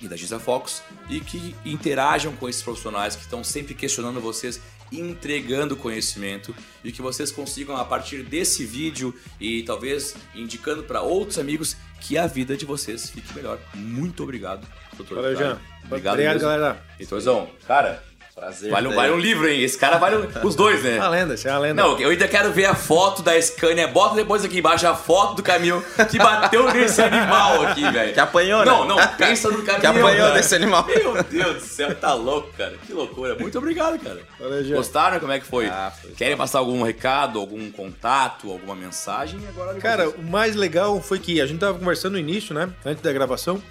e da Giza Fox e que interajam com esses profissionais que estão sempre questionando vocês entregando conhecimento e que vocês consigam a partir desse vídeo e talvez indicando para outros amigos que a vida de vocês fique melhor. Muito obrigado, doutor. Valeu, Jean. Obrigado, obrigado galera. Heitorzão, cara, Prazer. Vale, vale um livro, hein? Esse cara vale um, os dois, né? É uma lenda, isso é uma lenda. Não, eu ainda quero ver a foto da Scania. Bota depois aqui embaixo a foto do caminhão que bateu nesse animal aqui, velho. Que apanhou, né? Não, não, pensa no caminhão. Que apanhou cara. desse animal. Meu Deus do céu, tá louco, cara. Que loucura. Muito obrigado, cara. Valeu, Gostaram? Como é que foi? Ah, foi Querem passar algum recado, algum contato, alguma mensagem? Agora cara, o mais legal foi que a gente tava conversando no início, né? Antes da gravação.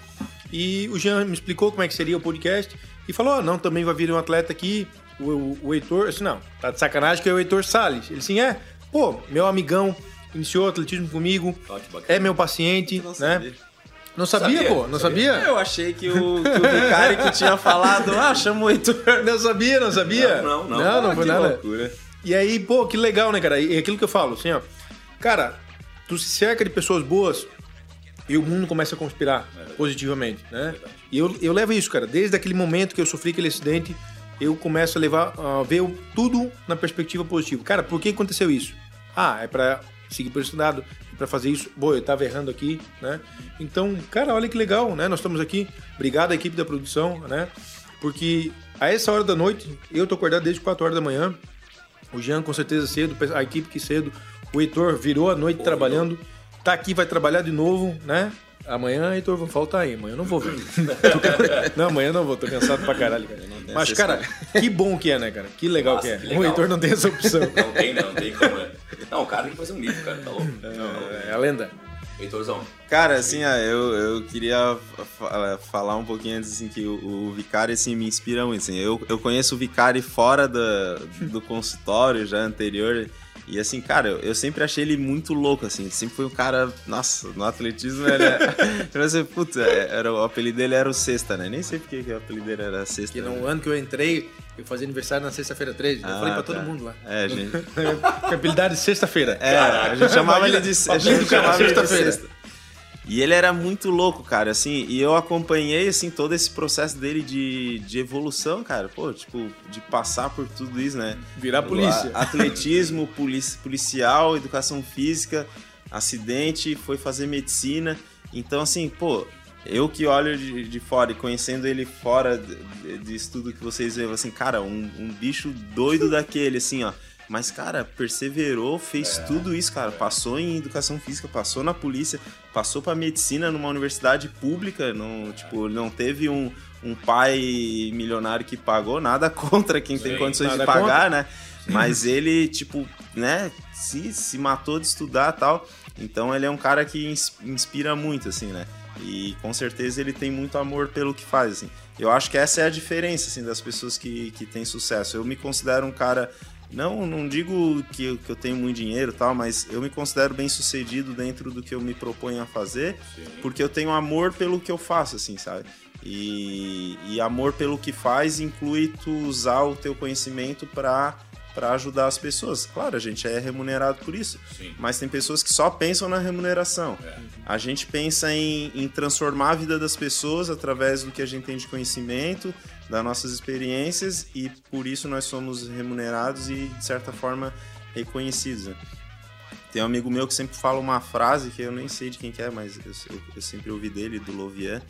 E o Jean me explicou como é que seria o podcast. E falou: oh, não, também vai vir um atleta aqui o, o, o Heitor, assim, não, tá de sacanagem que é o Heitor Salles. Ele assim, é, pô, meu amigão, iniciou atletismo comigo, é meu paciente, né? Sabia. Não sabia, sabia, pô? Não sabia? sabia? Eu achei que o, que o Vicari que tinha falado, ah, chama o Heitor. Não sabia, não sabia? Não, não, não. Não, não ah, foi nada. Loucura. E aí, pô, que legal, né, cara? E é aquilo que eu falo, assim, ó. Cara, tu se cerca de pessoas boas e o mundo começa a conspirar é positivamente, né? É e eu, eu levo isso, cara. Desde aquele momento que eu sofri aquele acidente, eu começo a levar a ver tudo na perspectiva positiva. Cara, por que aconteceu isso? Ah, é para seguir por esse lado. Para fazer isso, boa, eu tava errando aqui, né? Então, cara, olha que legal, né? Nós estamos aqui. Obrigado à equipe da produção, né? Porque a essa hora da noite, eu tô acordado desde 4 horas da manhã. O Jean, com certeza, cedo, a equipe que cedo. O Heitor virou a noite trabalhando. Tá aqui, vai trabalhar de novo, né? Amanhã, Heitor, vou faltar aí. Amanhã eu não vou ver. não, amanhã eu não vou. Tô cansado pra caralho, cara. Mas, cara, que bom que é, né, cara? Que legal Nossa, que é. que legal. O Heitor não tem essa opção. Não tem, não, não tem como. né? Não, o cara tem que fazer um livro, cara, tá louco? É a lenda. Heitorzão. Cara, assim, eu, eu queria fa- falar um pouquinho antes, assim, que o, o Vicari, assim, me inspira muito, assim. Eu, eu conheço o Vicari fora da, do consultório, já anterior, e assim, cara, eu, eu sempre achei ele muito louco, assim. Ele sempre foi um cara, nossa, no atletismo ele é... tipo assim, puta, era, o apelido dele era o Sexta, né? Nem sei porque que o apelido dele era Sexta. Que né? no ano que eu entrei, eu fazia aniversário na sexta-feira 13. eu Ah, falei pra todo tá. mundo lá. É, gente... De sexta-feira. É, a gente chamava ele de, a gente chamava ele de sexta-feira. sexta. E ele era muito louco, cara, assim, e eu acompanhei, assim, todo esse processo dele de, de evolução, cara, pô, tipo, de passar por tudo isso, né? Virar polícia. A- Atletismo, polici- policial, educação física, acidente, foi fazer medicina, então, assim, pô, eu que olho de, de fora e conhecendo ele fora de- disso tudo que vocês veem, assim, cara, um, um bicho doido daquele, assim, ó. Mas, cara, perseverou, fez tudo isso, cara. Passou em educação física, passou na polícia, passou pra medicina numa universidade pública. Não, tipo, não teve um, um pai milionário que pagou, nada contra quem tem Sim, condições de pagar, né? Mas ele, tipo, né, se, se matou de estudar tal. Então ele é um cara que ins- inspira muito, assim, né? E com certeza ele tem muito amor pelo que faz, assim. Eu acho que essa é a diferença, assim, das pessoas que, que têm sucesso. Eu me considero um cara não, não digo que, eu- que eu tenho muito dinheiro e tal, mas eu me considero bem sucedido dentro do que eu me proponho a fazer, porque eu tenho amor pelo que eu faço, assim, sabe? E, e amor pelo que faz inclui tu usar o teu conhecimento para para ajudar as pessoas. Claro, a gente é remunerado por isso, Sim. mas tem pessoas que só pensam na remuneração. A gente pensa em, em transformar a vida das pessoas através do que a gente tem de conhecimento, das nossas experiências, e por isso nós somos remunerados e, de certa forma, reconhecidos. né? Tem um amigo meu que sempre fala uma frase que eu nem sei de quem que é, mas eu, eu- sempre ouvi dele, do Lovian,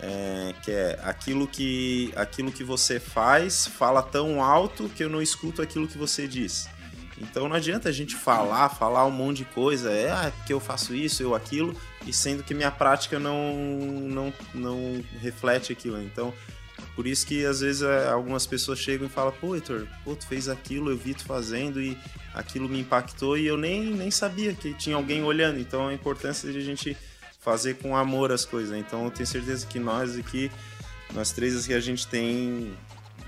é, que é aquilo que, aquilo que você faz fala tão alto que eu não escuto aquilo que você diz. Então não adianta a gente falar, falar um monte de coisa, é ah, porque eu faço isso, eu aquilo, e sendo que minha prática não, não, não reflete aquilo. Então, por isso que às vezes é, algumas pessoas chegam e falam, pô, Heitor, pô, tu fez aquilo, eu vi tu fazendo e aquilo me impactou e eu nem, nem sabia que tinha alguém olhando. Então a importância de a gente fazer com amor as coisas. né? Então eu tenho certeza que nós aqui, nós três aqui, a gente tem,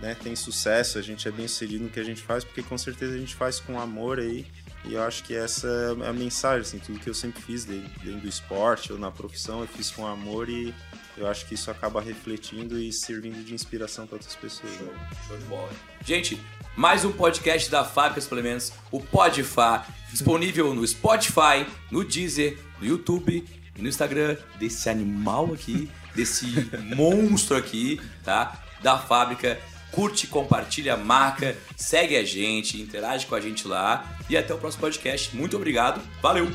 né, tem sucesso, a gente é bem sucedido no que a gente faz, porque com certeza a gente faz com amor aí. E eu acho que essa é a mensagem, assim, tudo que eu sempre fiz dentro do esporte ou na profissão, eu fiz com amor e eu acho que isso acaba refletindo e servindo de inspiração para outras pessoas. né? Show de bola. Gente, mais um podcast da Fábrica Suplementos, o Podfá, disponível no Spotify, no Deezer, no YouTube e no Instagram desse animal aqui, desse monstro aqui, tá? Da fábrica. Curte, compartilha, marca, segue a gente, interage com a gente lá e até o próximo podcast. Muito obrigado, valeu!